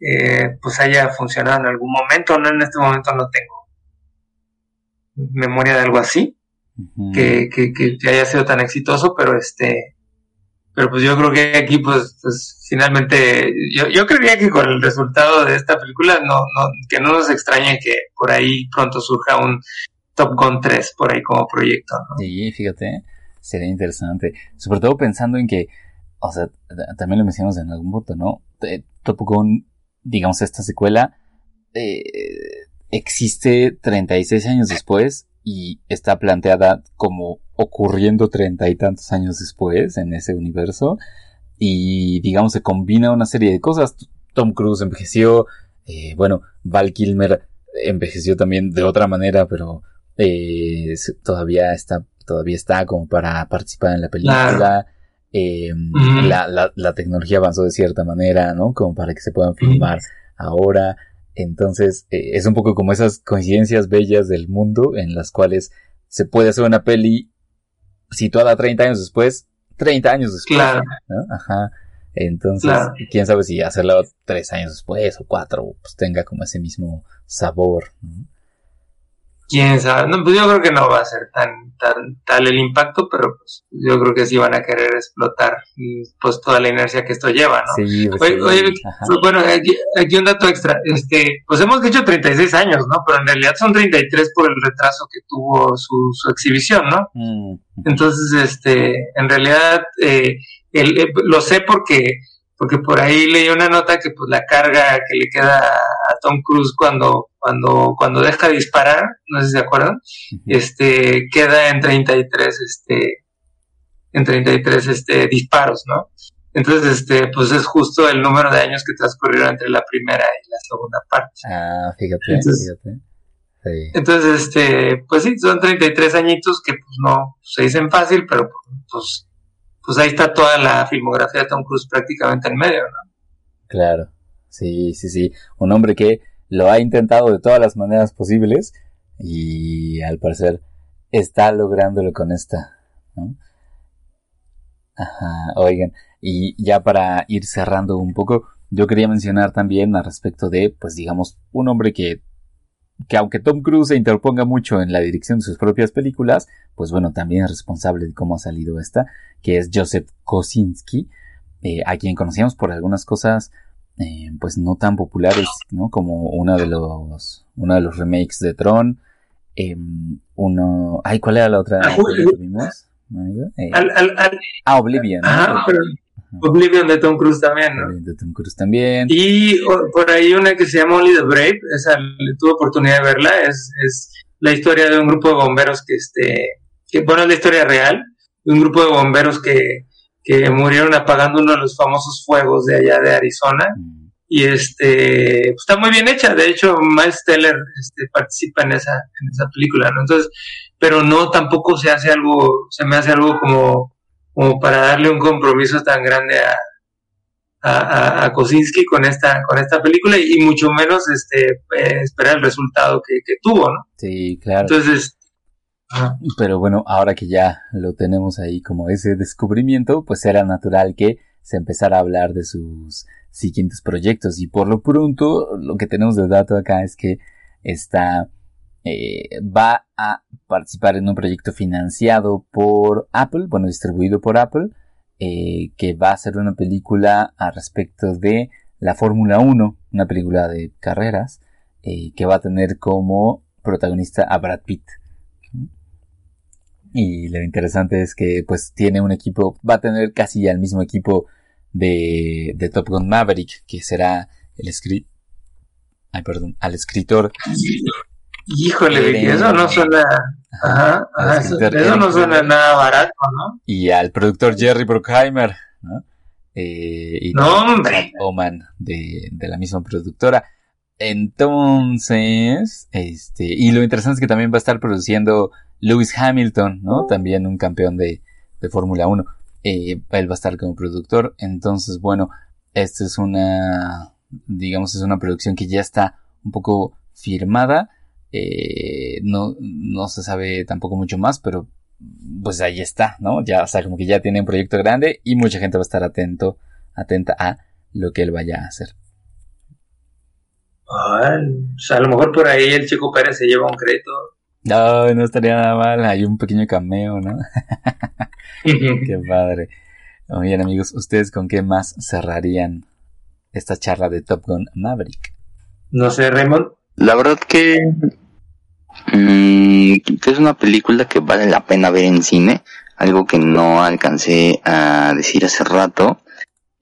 eh, pues haya funcionado en algún momento, no en este momento no tengo memoria de algo así, uh -huh. que, que, que haya sido tan exitoso, pero este, pero pues yo creo que aquí pues, pues finalmente yo, yo creería que con el resultado de esta película no, no que no nos extrañe que por ahí pronto surja un Top Gun 3 por ahí como proyecto ¿no? sí fíjate sería interesante sobre todo pensando en que o sea también lo mencionamos en algún punto no Top Gun digamos esta secuela eh, existe 36 años después y está planteada como ocurriendo treinta y tantos años después en ese universo y digamos se combina una serie de cosas Tom Cruise envejeció eh, bueno Val Kilmer envejeció también de otra manera pero eh, todavía está todavía está como para participar en la película claro. eh, mm. la, la, la, tecnología avanzó de cierta manera no como para que se puedan filmar mm. ahora entonces eh, es un poco como esas coincidencias bellas del mundo en las cuales se puede hacer una peli situada 30 años después, 30 años después. Claro. ¿no? Ajá. Entonces, claro. quién sabe si hacerla tres años después o cuatro, pues tenga como ese mismo sabor. ¿no? Quién sabe, no, pues yo creo que no va a ser tan, tan tal el impacto, pero pues yo creo que sí van a querer explotar pues toda la inercia que esto lleva, ¿no? Sí, pues, oye, oye pues, bueno, aquí, aquí, un dato extra, este, pues hemos dicho 36 años, ¿no? Pero en realidad son 33 por el retraso que tuvo su, su exhibición, ¿no? Mm. Entonces, este, en realidad, eh, el, el, lo sé porque porque por ahí leí una nota que pues la carga que le queda Tom Cruise cuando cuando cuando deja de disparar, no sé si se acuerdan, este queda en 33 este en 33 este disparos, ¿no? Entonces, este, pues es justo el número de años que transcurrieron entre la primera y la segunda parte. Ah, fíjate, entonces, fíjate. Sí. Entonces, este, pues sí, son 33 añitos que pues no se dicen fácil, pero pues pues ahí está toda la filmografía de Tom Cruise prácticamente en medio, ¿no? Claro, sí, sí, sí. Un hombre que lo ha intentado de todas las maneras posibles y al parecer está lográndolo con esta. Ajá, oigan, y ya para ir cerrando un poco, yo quería mencionar también al respecto de, pues digamos, un hombre que que aunque Tom Cruise se interponga mucho en la dirección de sus propias películas, pues bueno, también es responsable de cómo ha salido esta, que es Joseph Kosinski, eh, a quien conocíamos por algunas cosas, eh, pues no tan populares, ¿no? Como uno de los, uno de los remakes de Tron, eh, uno, ay, ¿cuál era la otra ah, que vimos? ¿No, al, al, al, ah, Oblivion. Ajá, pero, Oblivion de Tom Cruise también, ¿no? De Tom Cruise también. Y o- por ahí una que se llama Only the Brave, esa tuve oportunidad de verla, es, es la historia de un grupo de bomberos que, este, que bueno, es la historia real, de un grupo de bomberos que, que murieron apagando uno de los famosos fuegos de allá de Arizona. Mm, Y este, pues, está muy bien hecha, de hecho, Miles Teller este, participa en esa, en esa película, ¿no? Entonces, pero no tampoco se hace algo, se me hace algo como, como para darle un compromiso tan grande a, a, Kosinski con esta, con esta película y, mucho menos este eh, esperar el resultado que, que tuvo, ¿no? Sí, claro. Entonces. Pero bueno, ahora que ya lo tenemos ahí como ese descubrimiento, pues era natural que se empezara a hablar de sus siguientes proyectos. Y por lo pronto, lo que tenemos de dato acá es que está, eh, va a participar en un proyecto financiado por Apple, bueno, distribuido por Apple, eh, que va a ser una película a respecto de la Fórmula 1, una película de carreras, eh, que va a tener como protagonista a Brad Pitt. Y lo interesante es que pues tiene un equipo, va a tener casi el mismo equipo de, de Top Gun Maverick, que será el escri ay, perdón, al escritor híjole, eso no suena, ajá, eso, escritor eso no suena nada barato, ¿no? y al productor Jerry Bruckheimer, ¿no? Eh, y No, hombre. Oman de, de la misma productora. Entonces, este, y lo interesante es que también va a estar produciendo Lewis Hamilton, ¿no? También un campeón de, de Fórmula 1. Eh, él va a estar como productor. Entonces, bueno, esta es una, digamos, es una producción que ya está un poco firmada. Eh, no, no se sabe tampoco mucho más, pero pues ahí está, ¿no? Ya, o sea, como que ya tiene un proyecto grande y mucha gente va a estar atento, atenta a lo que él vaya a hacer. Ay, o sea, a lo mejor por ahí el Chico Pérez se lleva un crédito. No, no estaría nada mal, hay un pequeño cameo, ¿no? Qué padre. Muy bien, amigos, ¿ustedes con qué más cerrarían esta charla de Top Gun Maverick? No sé, Raymond. La verdad que, mm, que es una película que vale la pena ver en cine. Algo que no alcancé a decir hace rato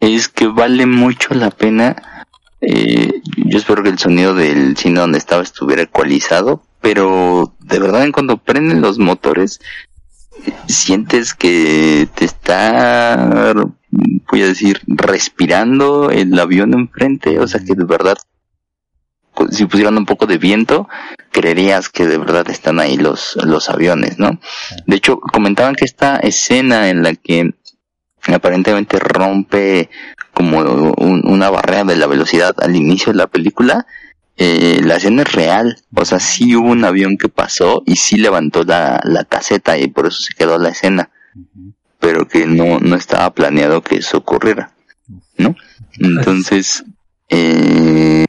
es que vale mucho la pena. eh, yo espero que el sonido del cine donde estaba estuviera ecualizado, pero de verdad en cuando prenden los motores sientes que te está, voy a decir, respirando el avión enfrente, o sea que de verdad si pusieran un poco de viento, creerías que de verdad están ahí los, los aviones, ¿no? De hecho, comentaban que esta escena en la que aparentemente rompe como un- una barrera de la velocidad al inicio de la película, eh, la escena es real, o sea, sí hubo un avión que pasó y sí levantó la, la caseta y por eso se quedó la escena, pero que no, no estaba planeado que eso ocurriera, ¿no? Entonces, eh,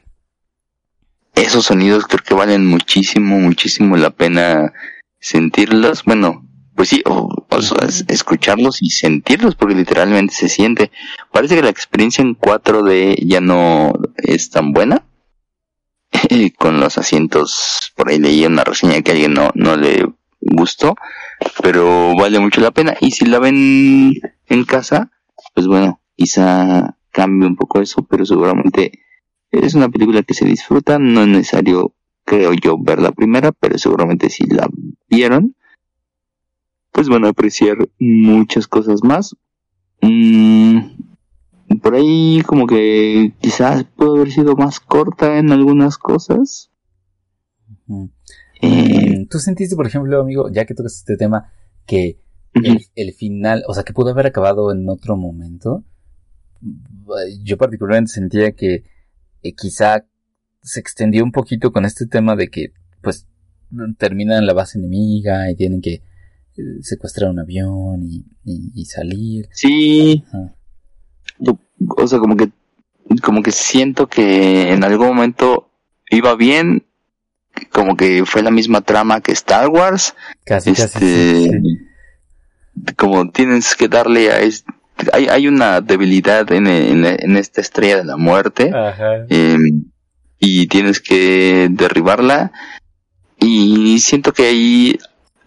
esos sonidos creo que valen muchísimo, muchísimo la pena sentirlos. Bueno, pues sí, o, o sea, escucharlos y sentirlos porque literalmente se siente. Parece que la experiencia en 4D ya no es tan buena. Con los asientos, por ahí leí una reseña que a alguien no, no le gustó, pero vale mucho la pena. Y si la ven en casa, pues bueno, quizá cambie un poco eso, pero seguramente es una película que se disfruta, no es necesario, creo yo, ver la primera, pero seguramente si la vieron, pues van a apreciar muchas cosas más. Mm, por ahí como que quizás puede haber sido más corta en algunas cosas. Eh, Mm, ¿Tú sentiste, por ejemplo, amigo, ya que tocas este tema, que el, el final, o sea, que pudo haber acabado en otro momento? Yo particularmente sentía que eh, quizá se extendió un poquito con este tema de que, pues, terminan la base enemiga y tienen que eh, secuestrar un avión y, y- y salir. Sí, Ajá. O sea, como que, como que siento que en algún momento iba bien, como que fue la misma trama que Star Wars, Casi, casi. este, sí, sí. como tienes que darle a es- hay, hay una debilidad en, en, en esta estrella de la muerte Ajá. eh, y tienes que derribarla y siento que ahí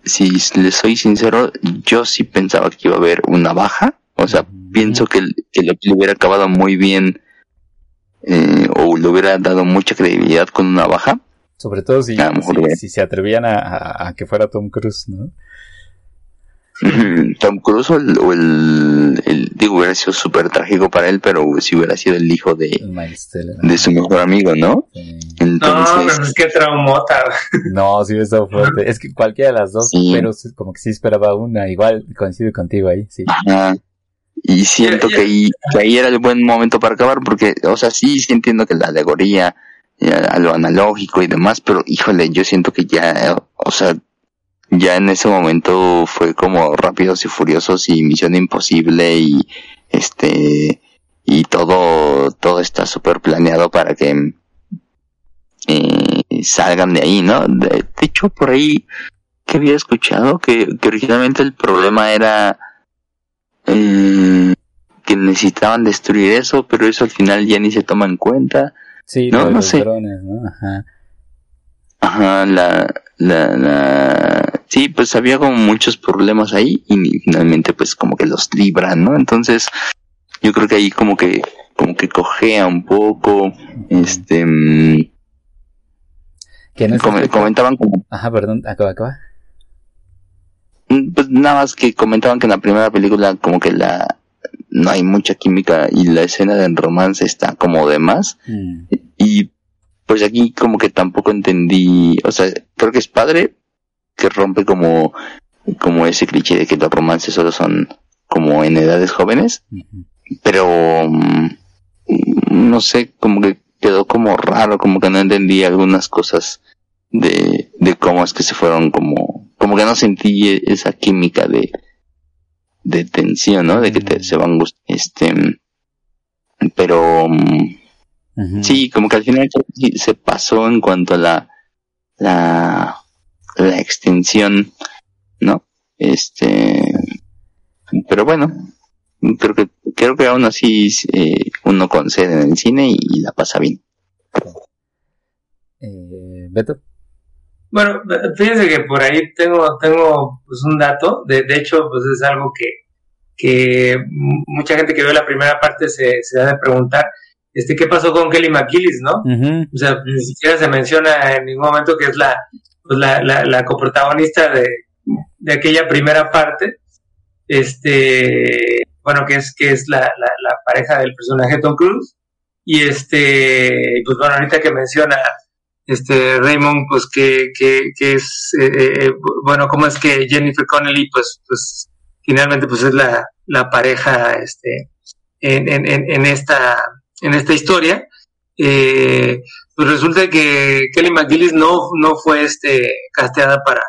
si les soy sincero yo sí pensaba que iba a haber una baja o sea, pienso que, que lo le hubiera acabado muy bien eh, o le hubiera dado mucha credibilidad con una baja. Sobre todo si, A lo mejor si, se atrevían a, a- a que fuera Tom Cruise, ¿no? Tom Cruise o el, o el- el- digo, hubiera sido súper trágico para él, pero si hubiera sido el hijo de, de su mejor amigo, ¿no? Sí. No, Entonces, pero es que traumota. No, sí, está fuerte. Es que cualquiera de las dos, Sí. pero como que sí esperaba una. Igual coincido contigo ahí, sí. ajá. Y siento que ahí, que ahí era el buen momento para acabar, porque, o sea, sí, sí entiendo que la alegoría, eh, a lo analógico y demás, pero híjole, yo siento que ya, o sea, ya en ese momento fue como Rápidos y Furiosos y Misión Imposible y este, y todo, todo está súper planeado para que eh, salgan de ahí, ¿no? De, de hecho, por ahí que había escuchado que, que originalmente el problema era eh, que necesitaban destruir eso, pero eso al final ya ni se toma en cuenta. Sí, No, no los sé. drones, ¿no? Ajá. Ajá, la, la, la, sí, pues había como muchos problemas ahí y finalmente pues como que los libran, ¿no? Entonces, yo creo que ahí como que, como que cojea un poco, este, mm, Que aspecto- comentaban como, Ajá, perdón, acaba, acaba. Mm, pues nada más que comentaban que en la primera película como que la, no hay mucha química y la escena del romance está como de más. Mm, Y pues aquí como que tampoco entendí, o sea, creo que es padre que rompe como, como ese cliché de que los romances solo son como en edades jóvenes, pero mm, no sé, como que quedó como raro, como que no entendí algunas cosas de, de cómo es que se fueron como, como que no sentí esa química de, de tensión, ¿no? De que te, se van gust- este, pero, mm. Sí, como que al final sí se pasó en cuanto a la, la, la extensión, ¿no? Este, pero bueno, creo que, creo que aún así eh, uno concede en el cine y, y la pasa bien. Eh, Beto. Bueno, fíjense que por ahí tengo, tengo pues un dato, de, de hecho, pues es algo que, que mucha gente que ve la primera parte se, se ha de preguntar, este, ¿qué pasó con Kelly McGillis, no? O sea, ni siquiera se menciona en ningún momento que es la, pues la, la, la coprotagonista de, de aquella primera parte. Este, bueno, que es, que es la, la, la pareja del personaje Tom Cruise. Y este, pues bueno, ahorita que menciona este Raymond, pues que, que, es, eh, eh, bueno, cómo es que Jennifer Connelly, pues, pues finalmente pues es la, la pareja, este, en, en, en esta, en esta historia. Eh, pues resulta que Kelly McGillis no, no fue este casteada para,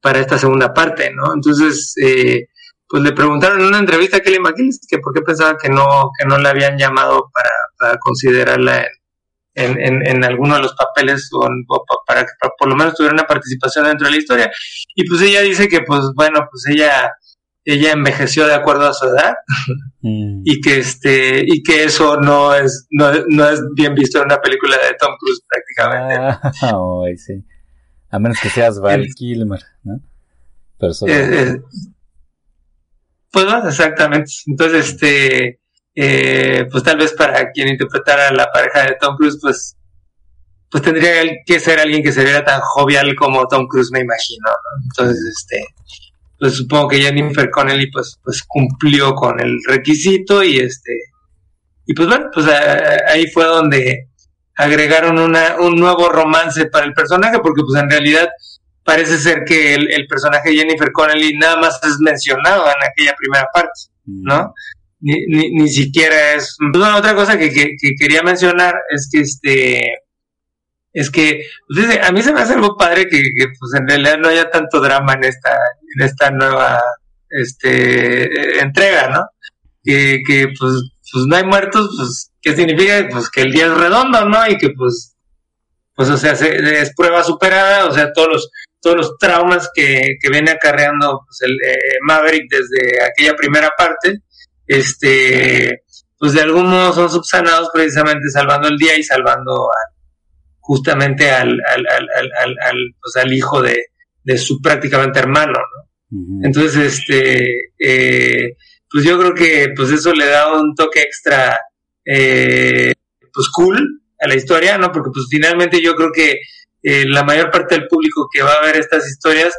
para esta segunda parte, ¿no? Entonces, eh, pues le preguntaron en una entrevista a Kelly McGillis que por qué pensaba que no, que no la habían llamado para, para considerarla en, en, en, en alguno de los papeles o, en- o pa- para que por lo menos tuviera una participación dentro de la historia. Y pues ella dice que pues bueno, pues ella, ella envejeció de acuerdo a su edad Mm. y que este y que eso no es no, no es bien visto en una película de Tom Cruise prácticamente Ah, ay, sí. A menos que seas Val Kilmer, ¿no? Pero solo- Eh, eh, pues no, exactamente entonces este eh, pues tal vez para quien interpretara a la pareja de Tom Cruise pues pues tendría que ser alguien que se viera tan jovial como Tom Cruise me imagino ¿no? entonces este pues supongo que Jennifer Connelly pues pues cumplió con el requisito y este y pues bueno pues ahí fue donde agregaron una, un nuevo romance para el personaje porque pues en realidad parece ser que el, el personaje de Jennifer Connelly nada más es mencionado en aquella primera parte Mm. ¿no? Ni, ni, ni siquiera es... Pues, bueno, otra cosa que, que, que quería mencionar es que este... Es que, pues, a mí se me hace algo padre que, que, pues en realidad no haya tanto drama en esta, en esta nueva, este, entrega, ¿no? Que, que pues, pues no hay muertos, pues, ¿qué significa? Pues que el día es redondo, ¿no? Y que pues, pues, o sea, se- es prueba superada, o sea, todos los, todos los traumas que, que viene acarreando pues, el eh, Maverick desde aquella primera parte, este, pues de algún modo son subsanados precisamente salvando el día y salvando a- justamente al, al, al, al, pues, al hijo de, de su prácticamente hermano. Entonces, este, eh, pues yo creo que pues eso le da un toque extra, eh, pues cool a la historia, ¿no? Porque pues finalmente yo creo que eh, la mayor parte del público que va a ver estas historias,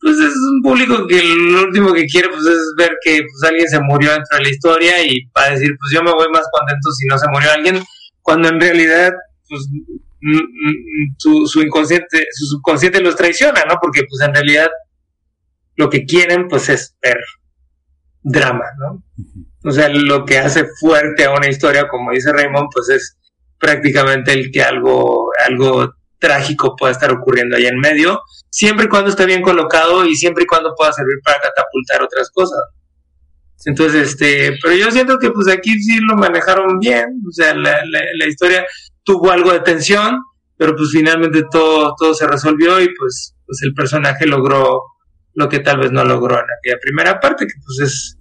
pues es un público que lo último que quiere pues es ver que pues alguien se murió dentro de la historia y para decir pues yo me voy más contento si no se murió alguien, cuando en realidad pues su, su inconsciente, su subconsciente los traiciona, ¿no? Porque pues en realidad lo que quieren pues es ver drama, ¿no? O sea, lo que hace fuerte a una historia, como dice Raymond, pues es prácticamente el que algo, algo trágico pueda estar ocurriendo ahí en medio, siempre y cuando esté bien colocado y siempre y cuando pueda servir para catapultar otras cosas. Entonces, este, pero yo siento que pues aquí sí lo manejaron bien, o sea, la, la, historia tuvo algo de tensión, pero pues finalmente todo, todo se resolvió y pues, pues el personaje logró lo que tal vez no logró en aquella primera parte, que pues es,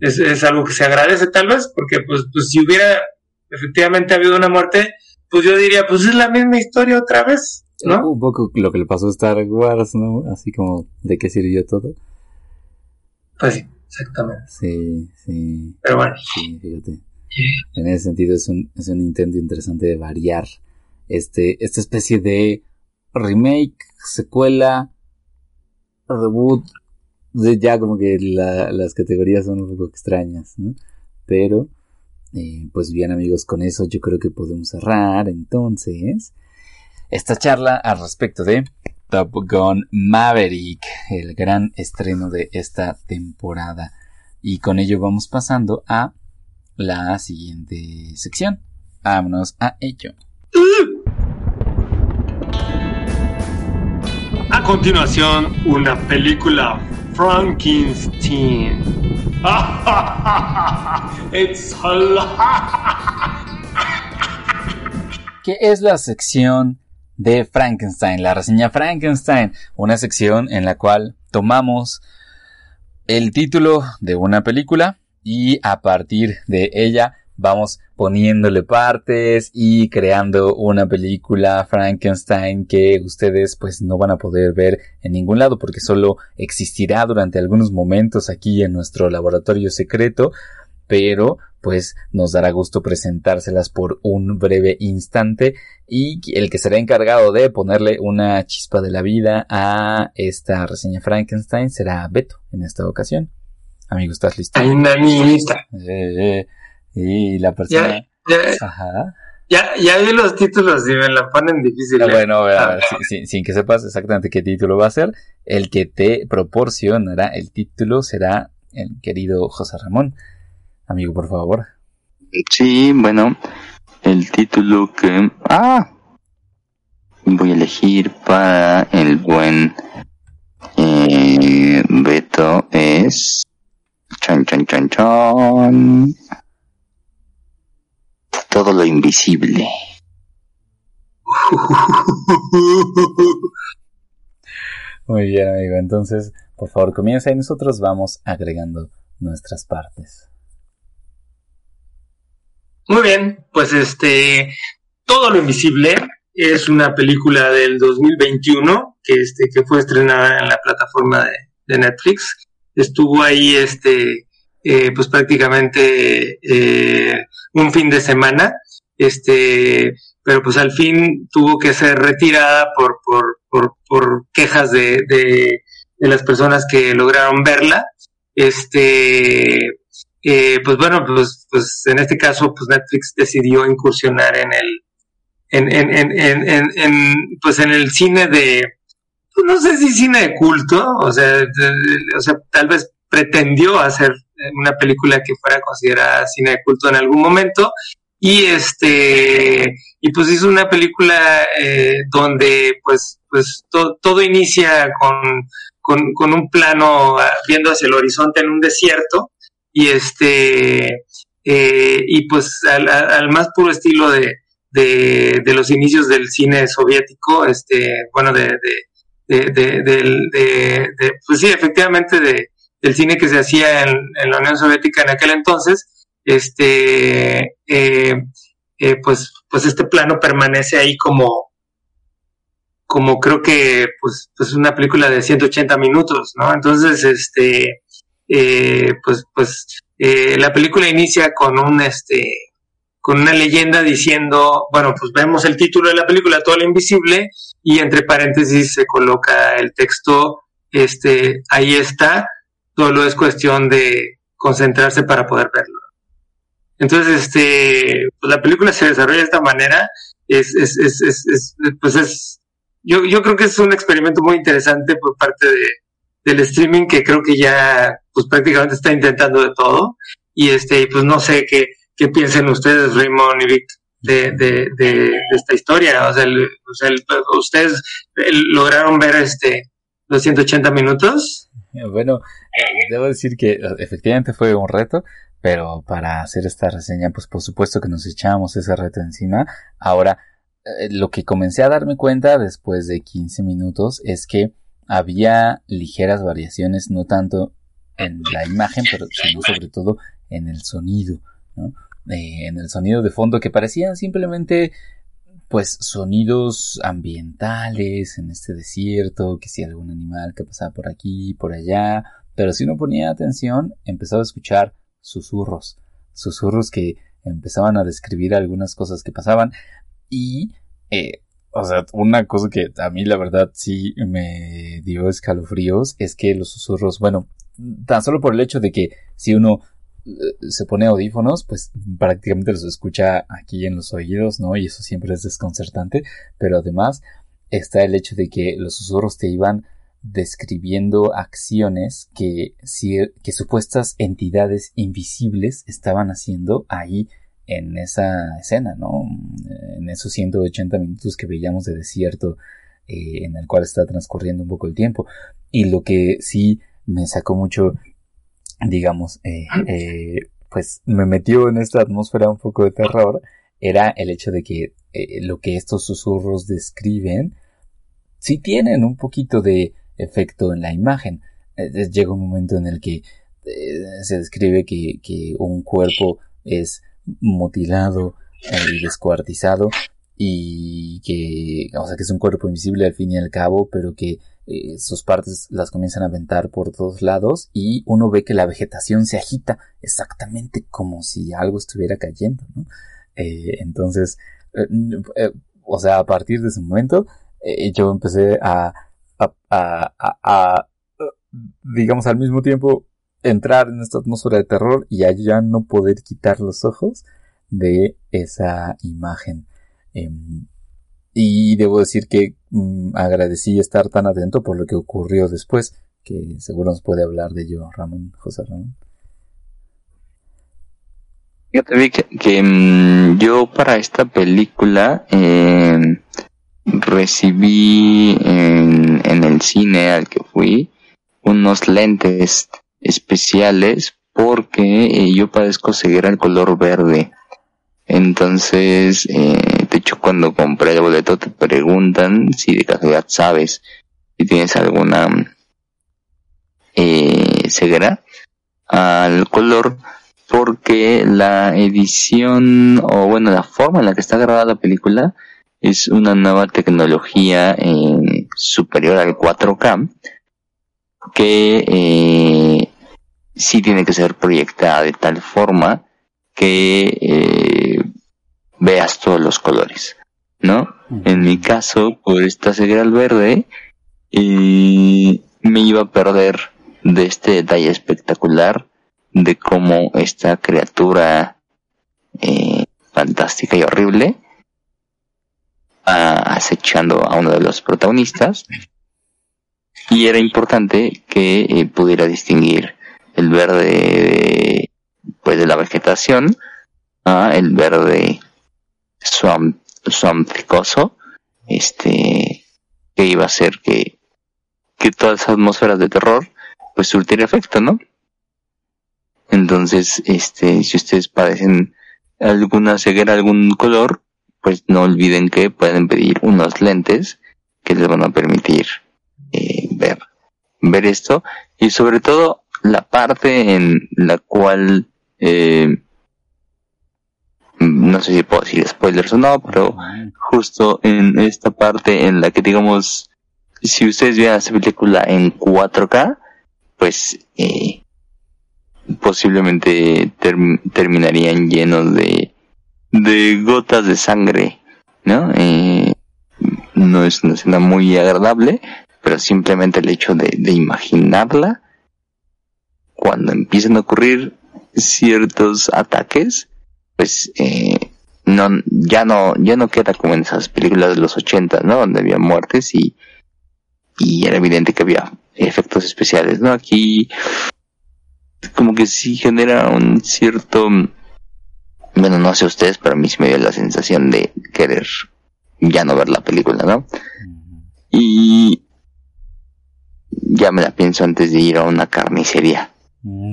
es, es algo que se agradece tal vez, porque pues, pues si hubiera efectivamente habido una muerte, pues yo diría, pues es la misma historia otra vez, ¿no? Un poco lo que le pasó a Star Wars, ¿no? Así como, ¿de qué sirvió todo? Pues sí, exactamente. Sí, sí. Pero bueno. Sí, fíjate. En ese sentido es un, es un intento interesante de variar este, esta especie de remake, secuela, reboot, de ya como que las categorías son un poco extrañas, ¿no? Pero eh, pues bien amigos, con eso yo creo que podemos cerrar entonces esta charla al respecto de Top Gun Maverick, el gran estreno de esta temporada. Y con ello vamos pasando a la siguiente sección. Vámonos a ello. A continuación, una película Frankenstein. ¿Qué es la sección de Frankenstein? La reseña Frankenstein, una sección en la cual tomamos el título de una película y a partir de ella vamos poniéndole partes y creando una película Frankenstein que ustedes pues no van a poder ver en ningún lado porque solo existirá durante algunos momentos aquí en nuestro laboratorio secreto pero pues nos dará gusto presentárselas por un breve instante y el que será encargado de ponerle una chispa de la vida a esta reseña Frankenstein será Beto en esta ocasión. Amigo, ¿estás listo? Hay una niñita. Eh, eh. Y la persona. Ya, ya, Ajá. Ya, ya vi los títulos y me la ponen difícil. Ah, bueno, a ver, ah. sin, sin, que sepas exactamente qué título va a ser, el que te proporcionará el título será el querido José Ramón. Amigo, por favor. Sí, bueno, el título que. ¡Ah! Voy a elegir para el buen eh, Beto es. Chan, chan, chan, chan todo lo invisible. Muy bien, amigo. Entonces, por favor, comienza y nosotros vamos agregando nuestras partes. Muy bien, pues este, Todo lo invisible es una película del 2021 que este que fue estrenada en la plataforma de, de Netflix. Estuvo ahí este eh, pues prácticamente eh, un fin de semana, este, pero pues al fin tuvo que ser retirada por, por, por, por quejas de, de, las personas que lograron verla. Este, eh, pues bueno, pues, pues en este caso, pues Netflix decidió incursionar en el, en, en, en, en, en pues en el cine de, pues no sé si cine de culto, o sea, o sea, tal vez pretendió hacer una película que fuera considerada cine de culto en algún momento. Y este y pues hizo una película eh, donde pues pues todo inicia con, con, un plano ah, viendo hacia el horizonte en un desierto. Y este eh, y pues al, más puro estilo de, de, de, los inicios del cine soviético este bueno de, de, de pues sí efectivamente de del cine que se hacía en, la Unión Soviética en aquel entonces, este, eh, eh, pues, pues este plano permanece ahí como, como creo que, pues, pues una película de 180 minutos, ¿no? Entonces, este, eh, pues, pues la película inicia con un, este, con una leyenda diciendo, bueno, pues vemos el título de la película, Todo lo Invisible, y entre paréntesis se coloca el texto, este, ahí está, solo es cuestión de concentrarse para poder verlo. Entonces, este, pues la película se desarrolla de esta manera, es, es, es, es, pues es, yo, yo creo que es un experimento muy interesante por parte de, del streaming que creo que ya, pues prácticamente está intentando de todo, y este, pues no sé qué, qué piensen ustedes, Raymond y Vic, de, de, de, esta historia. O sea, ustedes lograron ver este los 180 minutos. Bueno, debo decir que efectivamente fue un reto, pero para hacer esta reseña, pues por supuesto que nos echamos ese reto encima. Ahora, eh, lo que comencé a darme cuenta después de 15 minutos es que había ligeras variaciones, no tanto en la imagen, pero sino sobre todo en el sonido, ¿no? Eh, en el sonido de fondo que parecían simplemente pues sonidos ambientales en este desierto, que si algún animal que pasaba por aquí, por allá, pero si uno ponía atención empezaba a escuchar susurros, susurros que empezaban a describir algunas cosas que pasaban. Y eh, o sea, una cosa que a mí la verdad sí me dio escalofríos es que los susurros, bueno, tan solo por el hecho de que si uno se pone audífonos, pues prácticamente los escucha aquí en los oídos, ¿no? Y eso siempre es desconcertante, pero además está el hecho de que los susurros te iban describiendo acciones que, que supuestas entidades invisibles estaban haciendo ahí en esa escena, ¿no? En esos 180 minutos que veíamos de desierto eh, en el cual está transcurriendo un poco el tiempo. Y lo que sí me sacó mucho digamos, eh, eh, pues me metió en esta atmósfera un poco de terror, era el hecho de que eh, lo que estos susurros describen, sí tienen un poquito de efecto en la imagen. llega un momento en el que se describe que, que, un cuerpo es mutilado y descuartizado y que, o sea, que es un cuerpo invisible al fin y al cabo, pero que eh, sus partes las comienzan a aventar por todos lados y uno ve que la vegetación se agita exactamente como si algo estuviera cayendo, ¿no? Eh, entonces, eh, o sea, a partir de ese momento, yo empecé a, a, digamos, al mismo tiempo entrar en esta atmósfera de terror y allá no poder quitar los ojos de esa imagen. Em, y debo decir que mm, agradecí estar tan atento por lo que ocurrió después, que seguro nos puede hablar de ello Ramón, José Ramón. Fíjate que, que mm, yo para esta película em, recibí en, en, el cine al que fui unos lentes especiales porque eh, yo padezco ceguera al color verde. Entonces, eh, de hecho, cuando compré el boleto te preguntan si de casualidad sabes si tienes alguna eh, ceguera al color, porque la edición, o bueno, la forma en la que está grabada la película es una nueva tecnología eh, superior al 4K que eh, sí tiene que ser proyectada de tal forma que eh, veas todos los colores, ¿no? En mi caso, por esta ceguera al verde, y me iba a perder de este detalle espectacular de cómo esta criatura eh, fantástica y horrible acechando a uno de los protagonistas y era importante que eh, pudiera distinguir el verde de, pues de la vegetación a el verde swamp, swampicoso, este, que iba a hacer que, que todas esas atmósferas de terror, pues surtiera efecto, ¿no? Entonces, este, si ustedes padecen alguna ceguera, algún color, pues no olviden que pueden pedir unos lentes que les van a permitir eh, ver, ver esto y sobre todo la parte en la cual eh, no sé si puedo decir spoilers o no, pero justo en esta parte en la que digamos, si ustedes vean esta película en 4K, pues eh, posiblemente terminarían llenos de, de gotas de sangre, ¿no? Eh, no es una escena muy agradable, pero simplemente el hecho de, de imaginarla, cuando empiezan a ocurrir ciertos ataques, pues eh, no, ya no, ya no queda como en esas películas de los 80, ¿no? Donde había muertes y, y era evidente que había efectos especiales, ¿no? Aquí como que sí genera un cierto, bueno, no sé ustedes, pero a mí sí me dio la sensación de querer ya no ver la película, ¿no? Y ya me la pienso antes de ir a una carnicería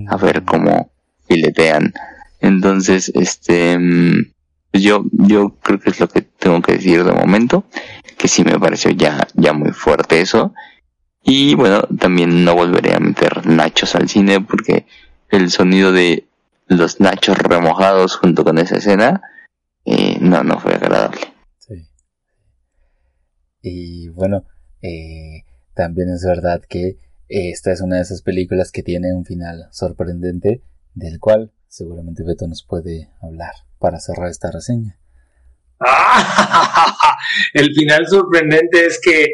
a ver cómo filetean. Entonces, este, pues yo, yo creo que es lo que tengo que decir de momento, que sí me pareció ya, ya muy fuerte eso. Y bueno, también no volveré a meter nachos al cine porque el sonido de los nachos remojados junto con esa escena, eh, no, no fue agradable. Sí. Y bueno, eh, también es verdad que esta es una de esas películas que tiene un final sorprendente, del cual seguramente Beto nos puede hablar para cerrar esta reseña. el final sorprendente es que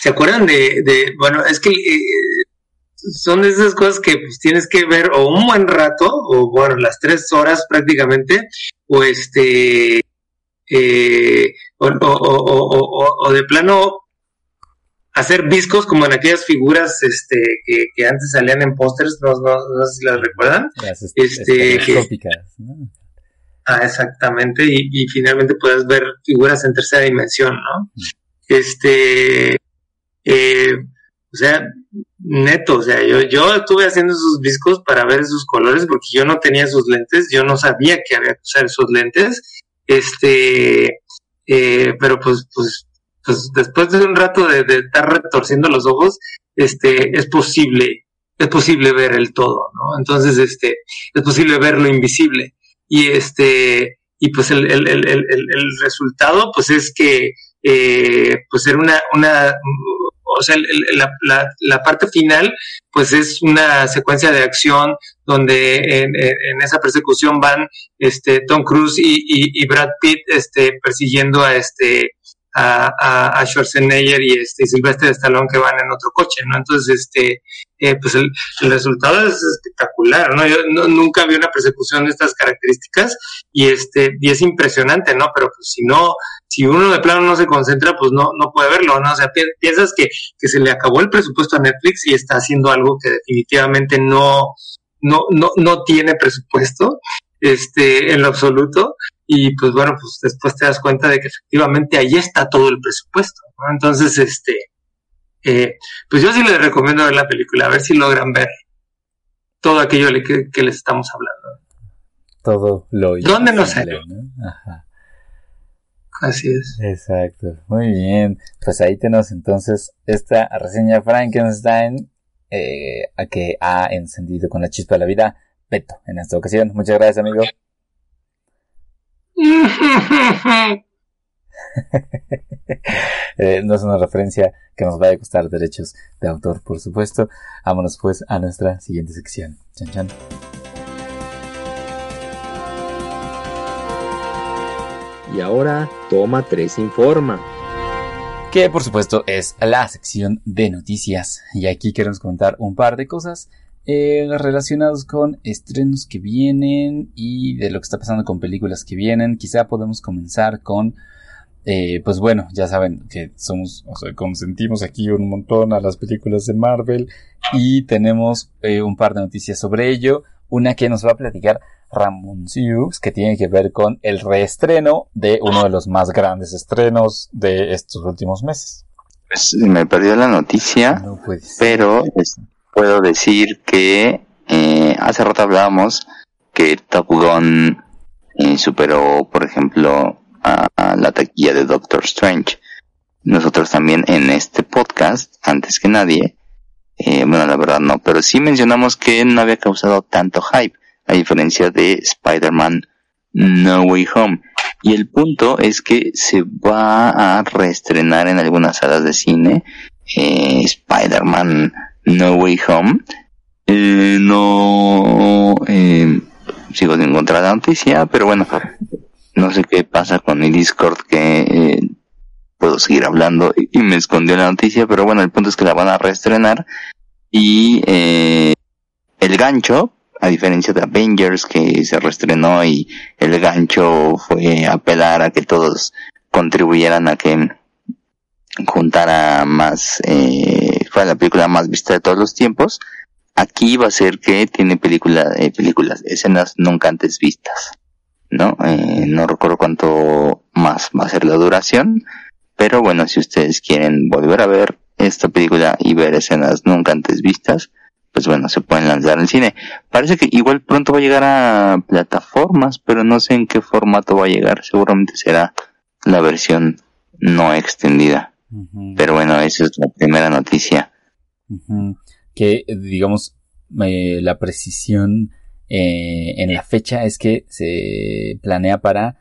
¿Se acuerdan de, de bueno, es que eh, son esas cosas que pues, tienes que ver o un buen rato, o bueno, las tres horas prácticamente, o este, eh, o, o, o, de plano hacer discos como en aquellas figuras este, que, que antes salían en pósters, no, no, no, sé si las recuerdan. este, Ah, exactamente, y, y finalmente puedes ver figuras en tercera dimensión, ¿no? Este, eh, o sea, neto, o sea, yo, yo estuve haciendo esos discos para ver esos colores porque yo no tenía esos lentes, yo no sabía que había que usar esos lentes, este, eh, pero pues, pues, pues después de un rato de, estar retorciendo los ojos, este, es posible, es posible ver el todo, ¿no? Entonces, este, es posible ver lo invisible y este, y pues el, el, el, el resultado, pues es que, eh, pues era una, una o sea, la, la, la, parte final, pues es una secuencia de acción donde en, esa persecución van este Tom Cruise y, y, y, Brad Pitt este persiguiendo a este a, a, Schwarzenegger y este Silvestre Stallone que van en otro coche, ¿no? Entonces, este, eh, pues el, resultado es espectacular, ¿no? Yo nunca vi una persecución de estas características y este, y es impresionante, ¿no? Pero pues si no, si uno de plano no se concentra, pues no, no puede verlo, ¿no? O sea, piensas que, que se le acabó el presupuesto a Netflix y está haciendo algo que definitivamente no, no, no, no tiene presupuesto, este, en lo absoluto, y pues bueno, pues después te das cuenta de que efectivamente ahí está todo el presupuesto. ¿no? Entonces, este, eh, pues yo sí les recomiendo ver la película, a ver si logran ver todo aquello que, les estamos hablando. Todo lo ¿Dónde no sale? Ajá. Así es. Exacto. Muy bien. Pues ahí tenemos entonces esta reseña Frankenstein eh, a que ha encendido con la chispa de la vida Beto en esta ocasión. Muchas gracias, amigo. Eh, no es una referencia que nos vaya a costar derechos de autor, por supuesto. Vámonos pues a nuestra siguiente sección. Chan chan. Y ahora, toma 3 informa. Que por supuesto es la sección de noticias. Y aquí queremos contar un par de cosas eh, relacionados con estrenos que vienen y de lo que está pasando con películas que vienen. Quizá podemos comenzar con, eh, pues bueno, ya saben que somos, o sea, consentimos aquí un montón a las películas de Marvel y tenemos eh, un par de noticias sobre ello. Una que nos va a platicar Ramon Siux, que tiene que ver con el reestreno de uno de los más grandes estrenos de estos últimos meses. Pues me perdió la noticia, pero puedo decir que eh, hace rato hablábamos que Top Gun eh, superó, por ejemplo, a, la taquilla de Doctor Strange. Nosotros también en este podcast, antes que nadie, eh, bueno, la verdad no, pero sí mencionamos que no había causado tanto hype, a diferencia de Spider-Man No Way Home. Y el punto es que se va a reestrenar en algunas salas de cine eh, Spider-Man no Way Home. Eh, no eh, sigo sin encontrar la noticia, pero bueno, no sé qué pasa con mi Discord que eh, puedo seguir hablando y me escondió la noticia, pero bueno, el punto es que la van a reestrenar y eh, el gancho, a diferencia de Avengers que se reestrenó y el gancho fue apelar a que todos contribuyeran a que juntara más, eh, fue la película más vista de todos los tiempos. Aquí va a ser que tiene película, eh, películas, escenas nunca antes vistas, ¿no? Eh, no recuerdo cuánto más va a ser la duración, pero bueno, si ustedes quieren volver a ver esta película y ver escenas nunca antes vistas, pues bueno, se pueden lanzar al cine. Parece que igual pronto va a llegar a plataformas, pero no sé en qué formato va a llegar. Seguramente será la versión no extendida. Pero bueno, esa es la primera noticia. Que, digamos, eh, la precisión eh, en la fecha es que se planea para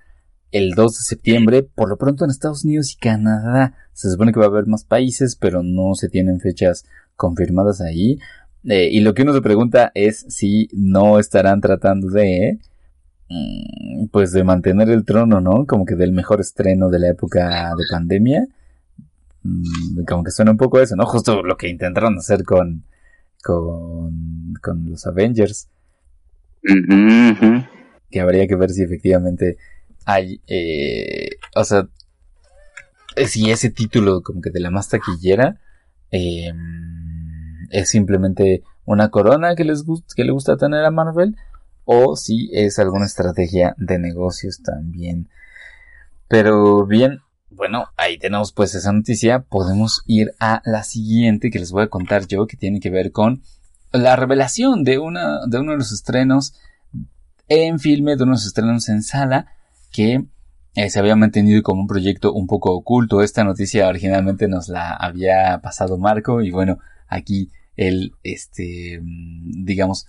el 2 de septiembre, por lo pronto en Estados Unidos y Canadá. Se supone que va a haber más países, pero no se tienen fechas confirmadas ahí. Eh, y lo que uno se pregunta es si no estarán tratando de, mm, pues de mantener el trono, ¿no? Como que del mejor estreno de la época de pandemia. Mm, como que suena un poco eso, ¿no? Justo lo que intentaron hacer con, con, con los Avengers. Que habría que ver si efectivamente hay, eh, o sea, si ese título como que de la más taquillera eh, es simplemente una corona que les gusta, que le gusta tener a Marvel o si es alguna estrategia de negocios también. Pero bien, bueno, ahí tenemos pues esa noticia. Podemos ir a la siguiente que les voy a contar yo, que tiene que ver con la revelación de, una, de uno de los estrenos en filme, de unos estrenos en sala, que eh, se había mantenido como un proyecto un poco oculto. Esta noticia originalmente nos la había pasado Marco y bueno, aquí él, este, mm, digamos,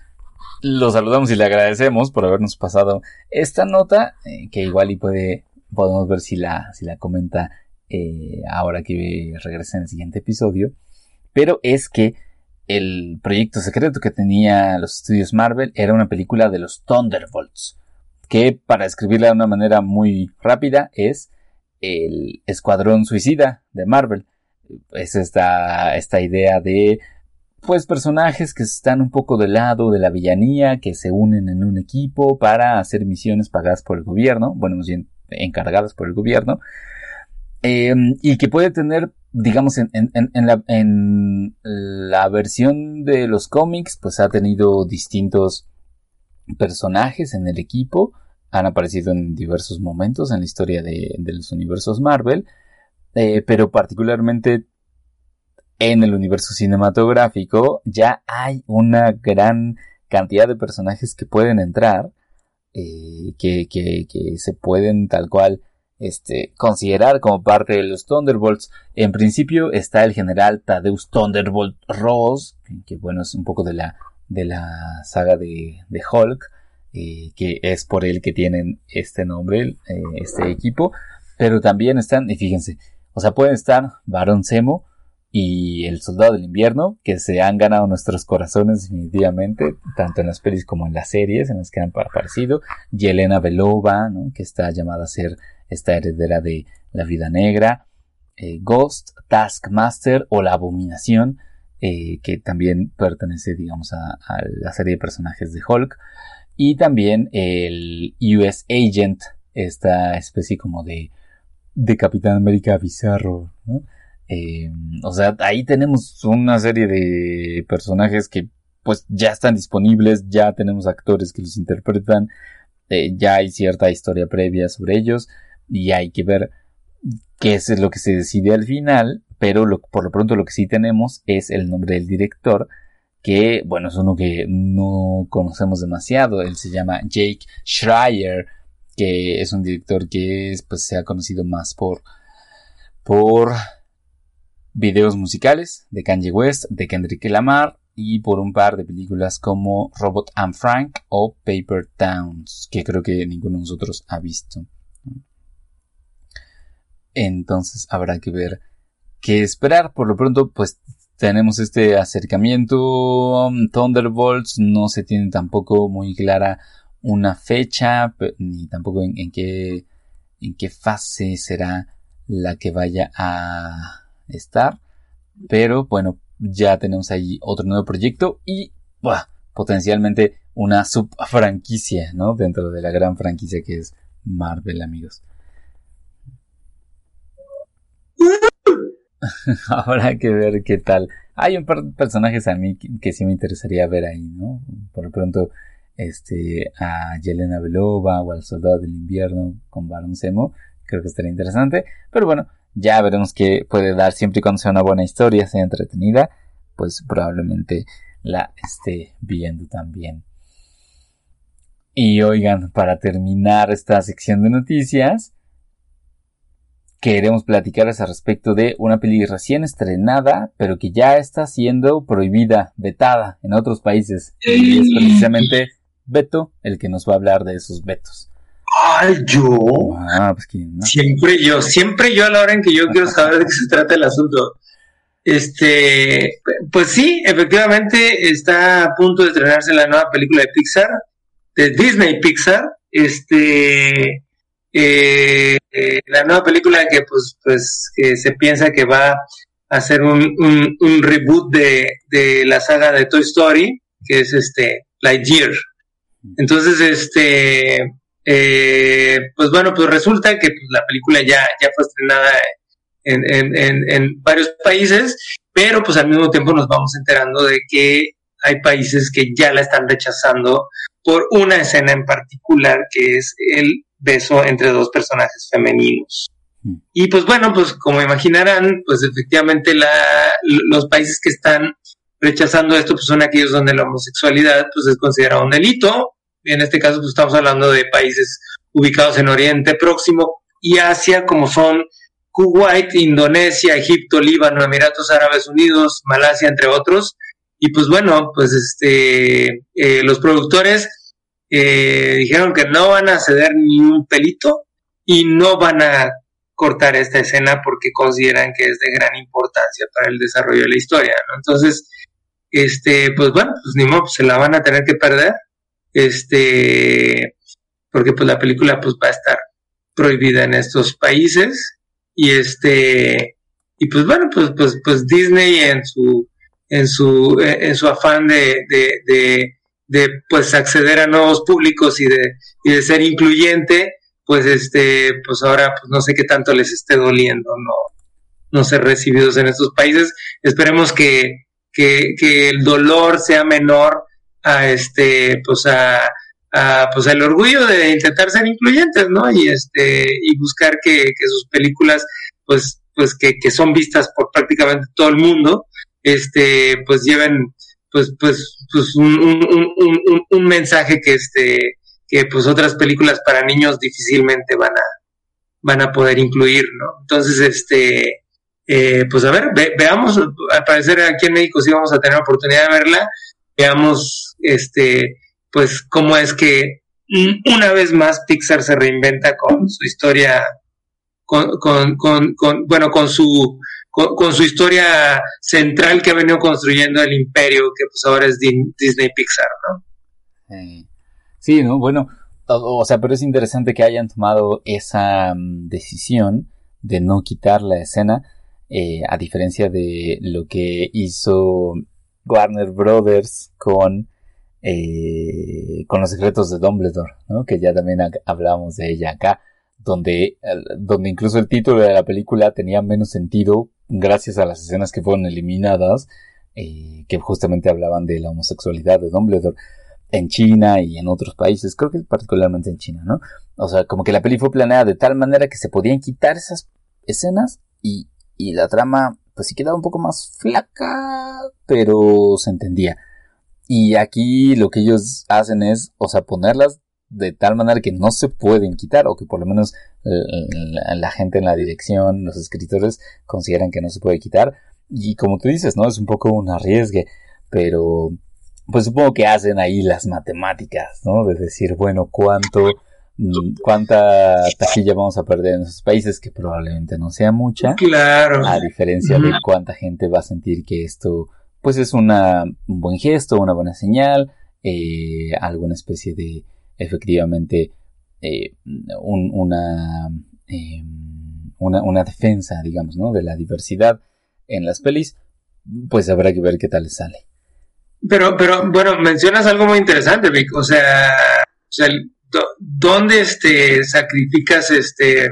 lo saludamos y le agradecemos por habernos pasado esta nota, eh, que igual y puede, podemos ver si la, si la comenta eh, ahora que regrese en el siguiente episodio. Pero es que el proyecto secreto que tenía los estudios Marvel era una película de los Thunderbolts que para escribirla de una manera muy rápida es el Escuadrón Suicida de Marvel. Es esta, esta idea de pues personajes que están un poco del lado de la villanía, que se unen en un equipo para hacer misiones pagadas por el gobierno, bueno, más bien encargadas por el gobierno, em, y que puede tener, digamos, en, la, en la versión de los cómics, pues ha tenido distintos personajes en el equipo han aparecido en diversos momentos en la historia de, los universos Marvel, eh, pero particularmente en el universo cinematográfico ya hay una gran cantidad de personajes que pueden entrar, eh, que, se pueden tal cual este, considerar como parte de los Thunderbolts. En principio está el general Tadeus Thunderbolt Ross, que, bueno es un poco de la, de la saga de, de Hulk, eh, que es por él que tienen este nombre, eh, este equipo, pero también están, y fíjense, o sea, pueden estar Baron Zemo y el Soldado del Invierno, que se han ganado nuestros corazones definitivamente, tanto en las pelis como en las series en las que han aparecido, y Elena Belova, que está llamada a ser esta heredera de la vida negra, eh, Ghost, Taskmaster o la Abominación, que también pertenece, digamos, a la serie de personajes de Hulk, y también el US Agent, esta especie como de, de Capitán América bizarro, eh, o sea, ahí tenemos una serie de personajes que pues ya están disponibles, ya tenemos actores que los interpretan, eh, ya hay cierta historia previa sobre ellos y hay que ver qué es lo que se decide al final, pero por lo pronto lo que sí tenemos es el nombre del director que, bueno, es uno que no conocemos demasiado. Él se llama Jake Schreier, que es un director que pues, se ha conocido más por, por videos musicales de Kanye West, de Kendrick Lamar y por un par de películas como Robot and Frank o Paper Towns, que creo que ninguno de nosotros ha visto. Entonces habrá que ver qué esperar. Por lo pronto, pues tenemos este acercamiento. Thunderbolts no se tiene tampoco muy clara una fecha, ni tampoco en, en qué, en qué fase será la que vaya a estar. Pero bueno, ya tenemos ahí otro nuevo proyecto y potencialmente una subfranquicia, ¿no? Dentro de la gran franquicia que es Marvel, amigos. Habrá que ver qué tal. Hay un par de personajes a mí que, sí me interesaría ver ahí, ¿no? Por lo pronto, este, a Yelena Belova o al Soldado del Invierno con Baron Zemo, creo que estaría interesante. Pero bueno, ya veremos qué puede dar siempre y cuando sea una buena historia, sea entretenida, pues probablemente la esté viendo también. Y oigan, para terminar esta sección de noticias, queremos platicarles al respecto de una peli recién estrenada, pero que ya está siendo prohibida, vetada en otros países. Y es precisamente Beto el que nos va a hablar de esos vetos. Ay, yo. Ah, pues quién no. Siempre yo, siempre yo a la hora en que yo quiero saber de qué se trata el asunto. Este, pues sí, efectivamente está a punto de estrenarse la nueva película de Pixar, de Disney Pixar. Este, eh, eh, la nueva película que pues, pues que se piensa que va a hacer un, un, un reboot de, de la saga de Toy Story, que es este Lightyear. Entonces, este, eh, pues bueno, pues resulta que pues, la película ya, ya fue estrenada en, en, en, en, varios países, pero pues al mismo tiempo nos vamos enterando de que hay países que ya la están rechazando por una escena en particular que es el beso entre dos personajes femeninos. Y pues bueno, pues como imaginarán, pues efectivamente la, los países que están rechazando esto pues son aquellos donde la homosexualidad pues es considerada un delito. En este caso pues estamos hablando de países ubicados en Oriente Próximo y Asia como son Kuwait, Indonesia, Egipto, Líbano, Emiratos Árabes Unidos, Malasia, entre otros. Y pues bueno, pues este eh, los productores eh, dijeron que no van a ceder ni un pelito y no van a cortar esta escena porque consideran que es de gran importancia para el desarrollo de la historia. Entonces, este, pues bueno, pues ni modo, se la van a tener que perder, este, porque pues la película pues va a estar prohibida en estos países y este, y pues bueno, pues, pues, pues Disney en su, en su, en su afán de, de, de, de pues acceder a nuevos públicos y de, y de ser incluyente, pues este, pues ahora pues no sé qué tanto les esté doliendo no, no ser recibidos en estos países. Esperemos que, que, que el dolor sea menor a este, pues a, a pues el orgullo de intentar ser incluyentes, ¿no? Y este, y buscar que, que sus películas, pues, pues que, que son vistas por prácticamente todo el mundo, este, pues lleven pues, pues, pues un, un, un, un, mensaje que este, que pues otras películas para niños difícilmente van a van a poder incluir, ¿no? Entonces, este, eh, pues a ver, ve, veamos, al parecer aquí en México sí vamos a tener oportunidad de verla, veamos, este, pues cómo es que una vez más Pixar se reinventa con su historia, con, con, con, con bueno, con su, con, con, su historia central que ha venido construyendo el imperio, que pues ahora es Disney Pixar, ¿no? Sí, ¿no? Bueno, o, o, sea, pero es interesante que hayan tomado esa um, decisión de no quitar la escena, eh, a diferencia de lo que hizo Warner Brothers con, eh, con los secretos de Dumbledore, ¿no? Que ya también hablábamos de ella acá, donde, donde incluso el título de la película tenía menos sentido gracias a las escenas que fueron eliminadas, eh, que justamente hablaban de la homosexualidad de Dumbledore en China y en otros países, creo que particularmente en China, ¿no? O sea, como que la peli fue planeada de tal manera que se podían quitar esas escenas y, y la trama, pues sí quedaba un poco más flaca, pero se entendía. Y aquí lo que ellos hacen es, o sea, ponerlas de tal manera que no se pueden quitar, o que por lo menos la, la gente en la dirección, los escritores, consideran que no se puede quitar. Y como tú dices, ¿no? Es un poco un arriesgue, pero pues supongo que hacen ahí las matemáticas, ¿no? De decir, bueno, cuánto mm, cuánta taquilla vamos a perder en esos países, que probablemente no sea mucha. Claro. A diferencia de cuánta gente va a sentir que esto, pues es una, un buen gesto, una buena señal, eh, alguna especie de, efectivamente, eh, eh, una, una defensa, digamos, ¿no? De la diversidad en las pelis, pues habrá que ver qué tal sale. Pero, pero, bueno, mencionas algo muy interesante, Vic. O sea, o sea ¿dónde este, sacrificas este,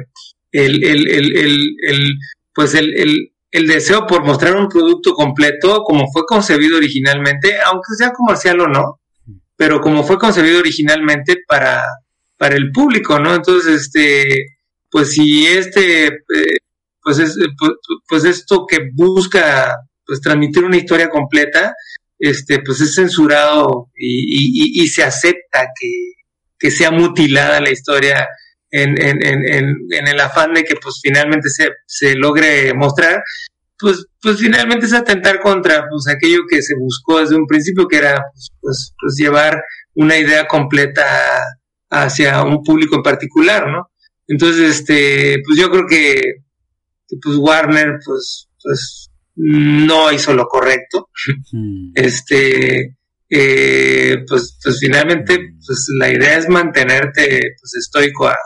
el, el, el, el pues el, el, deseo por mostrar un producto completo como fue concebido originalmente, aunque sea comercial o no, pero como fue concebido originalmente para, para el público, ¿no? Entonces, este, pues si este, eh, pues, es, pues, pues esto que busca pues transmitir una historia completa, este, pues es censurado y, y, se acepta que, que, sea mutilada la historia en, en, en, en, el afán de que pues finalmente se, se logre mostrar, pues, pues finalmente es atentar contra pues aquello que se buscó desde un principio, que era pues, pues, pues llevar una idea completa hacia un público en particular, ¿no? Entonces, este, pues yo creo que, que pues Warner, pues, pues no hizo lo correcto. Hmm. Este, eh, pues, pues finalmente, pues la idea es mantenerte pues estoico a,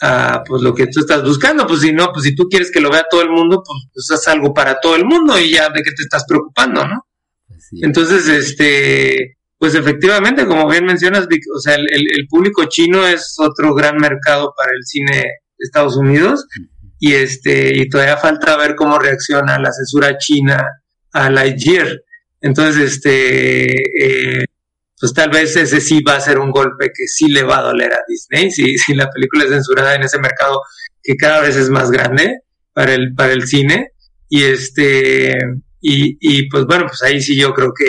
a, pues lo que tú estás buscando. Pues si no, pues si tú quieres que lo vea todo el mundo, pues, pues haz algo para todo el mundo y ya de qué te estás preocupando, ¿no? Entonces, este, pues efectivamente, como bien mencionas, o sea, el, el, público chino es otro gran mercado para el cine de Estados Unidos y este y todavía falta ver cómo reacciona la censura china a Lightyear. Entonces, este, eh, pues tal vez ese sí va a ser un golpe que sí le va a doler a Disney, si, la película es censurada en ese mercado que cada vez es más grande para el, para el cine. Y este, y, y pues bueno, pues ahí sí yo creo que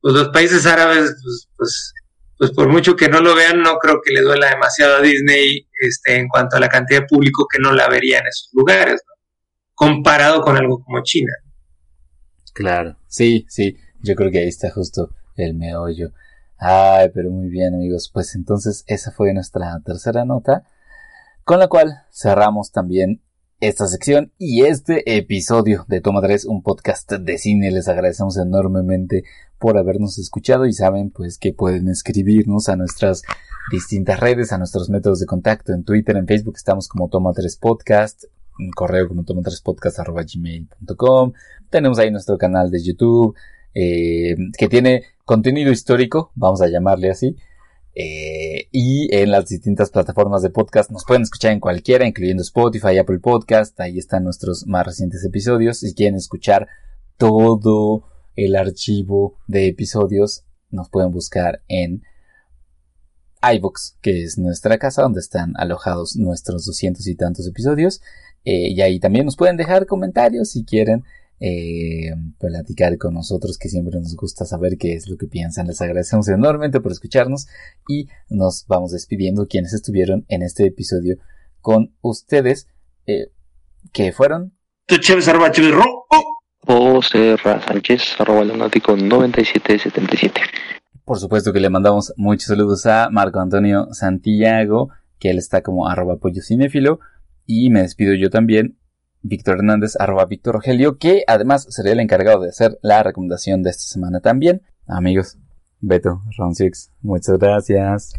pues los países árabes, pues, pues pues por mucho que no lo vean, no creo que le duela demasiado a Disney este, en cuanto a la cantidad de público que no la vería en esos lugares, comparado con algo como China. Claro, sí, sí, yo creo que ahí está justo el meollo. Ay, pero muy bien amigos, pues entonces esa fue nuestra tercera nota, con la cual cerramos también esta sección y este episodio de Toma 3, un podcast de cine. Les agradecemos enormemente por habernos escuchado y saben pues que pueden escribirnos a nuestras distintas redes, a nuestros métodos de contacto en Twitter, en Facebook estamos como Toma 3 Podcast, en correo como toma 3 podcast arroba gmail.com. Tenemos ahí nuestro canal de YouTube eh, que tiene contenido histórico, vamos a llamarle así. Eh, y en las distintas plataformas de podcast nos pueden escuchar en cualquiera, incluyendo Spotify, Apple Podcast. Ahí están nuestros más recientes episodios. Si quieren escuchar todo el archivo de episodios, nos pueden buscar en iBox, que es nuestra casa donde están alojados nuestros doscientos y tantos episodios. Eh, y ahí también nos pueden dejar comentarios si quieren eh, platicar con nosotros, que siempre nos gusta saber qué es lo que piensan. Les agradecemos enormemente por escucharnos y nos vamos despidiendo quienes estuvieron en este episodio con ustedes, eh, que fueron... José Sánchez, arroba 9777. Por supuesto que le mandamos muchos saludos a Marco Antonio Santiago, que él está como arroba pollo cinéfilo. Y me despido yo también, Víctor Hernández, arroba Víctor Rogelio, que además sería el encargado de hacer la recomendación de esta semana también. Amigos, Beto, Ron Six, muchas gracias.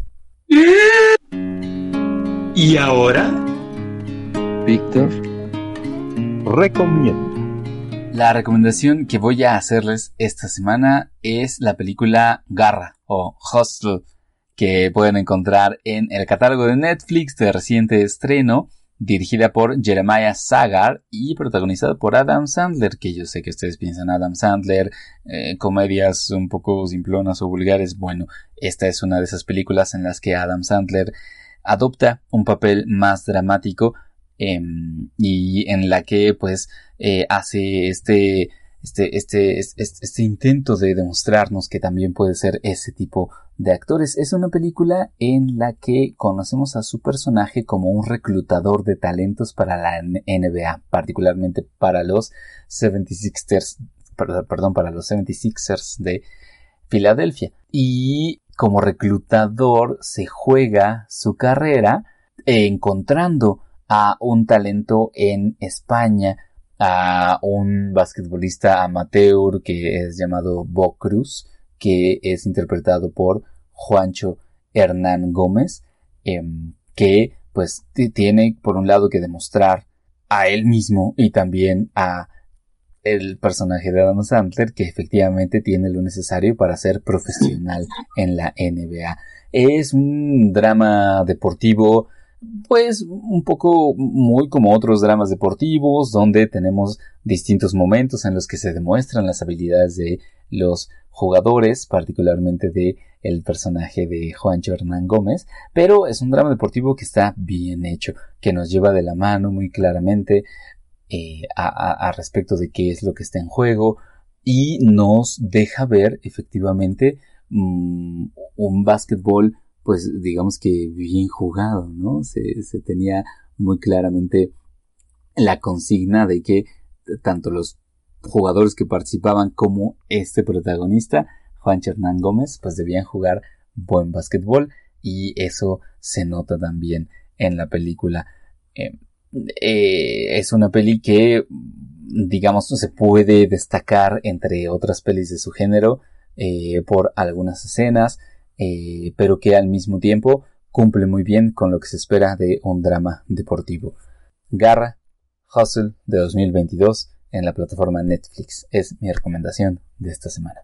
Y ahora, Víctor, recomienda. La recomendación que voy a hacerles esta semana es la película Garra o Hostel, que pueden encontrar en el catálogo de Netflix de reciente estreno dirigida por Jeremiah Sagar y protagonizada por Adam Sandler, que yo sé que ustedes piensan Adam Sandler, eh, comedias un poco simplonas o vulgares. Bueno, esta es una de esas películas en las que Adam Sandler adopta un papel más dramático em, y en la que pues eh, hace este este, este, este, este, intento de demostrarnos que también puede ser ese tipo de actores. Es una película en la que conocemos a su personaje como un reclutador de talentos para la NBA, particularmente para los 76ers, perdón, para los 76ers de Filadelfia. Y como reclutador se juega su carrera encontrando a un talento en España, a un basquetbolista amateur que es llamado Bo Cruz, que es interpretado por Juancho Hernán Gómez, em, que pues tiene por un lado que demostrar a él mismo y también a el personaje de Adam Sandler que efectivamente tiene lo necesario para ser profesional en la NBA. Es un drama deportivo pues un poco muy como otros dramas deportivos donde tenemos distintos momentos en los que se demuestran las habilidades de los jugadores, particularmente de el personaje de Juancho Hernán Gómez, pero es un drama deportivo que está bien hecho, que nos lleva de la mano muy claramente eh, a, respecto de qué es lo que está en juego y nos deja ver efectivamente mm, un básquetbol pues digamos que bien jugado, ¿no? Se, tenía muy claramente la consigna de que tanto los jugadores que participaban como este protagonista, Juan Hernán Gómez, pues debían jugar buen básquetbol y eso se nota también en la película. Eh, eh, es una peli que, digamos, se puede destacar entre otras pelis de su género eh, por algunas escenas, eh, pero que al mismo tiempo cumple muy bien con lo que se espera de un drama deportivo. Garra, Hustle de 2022 en la plataforma Netflix es mi recomendación de esta semana.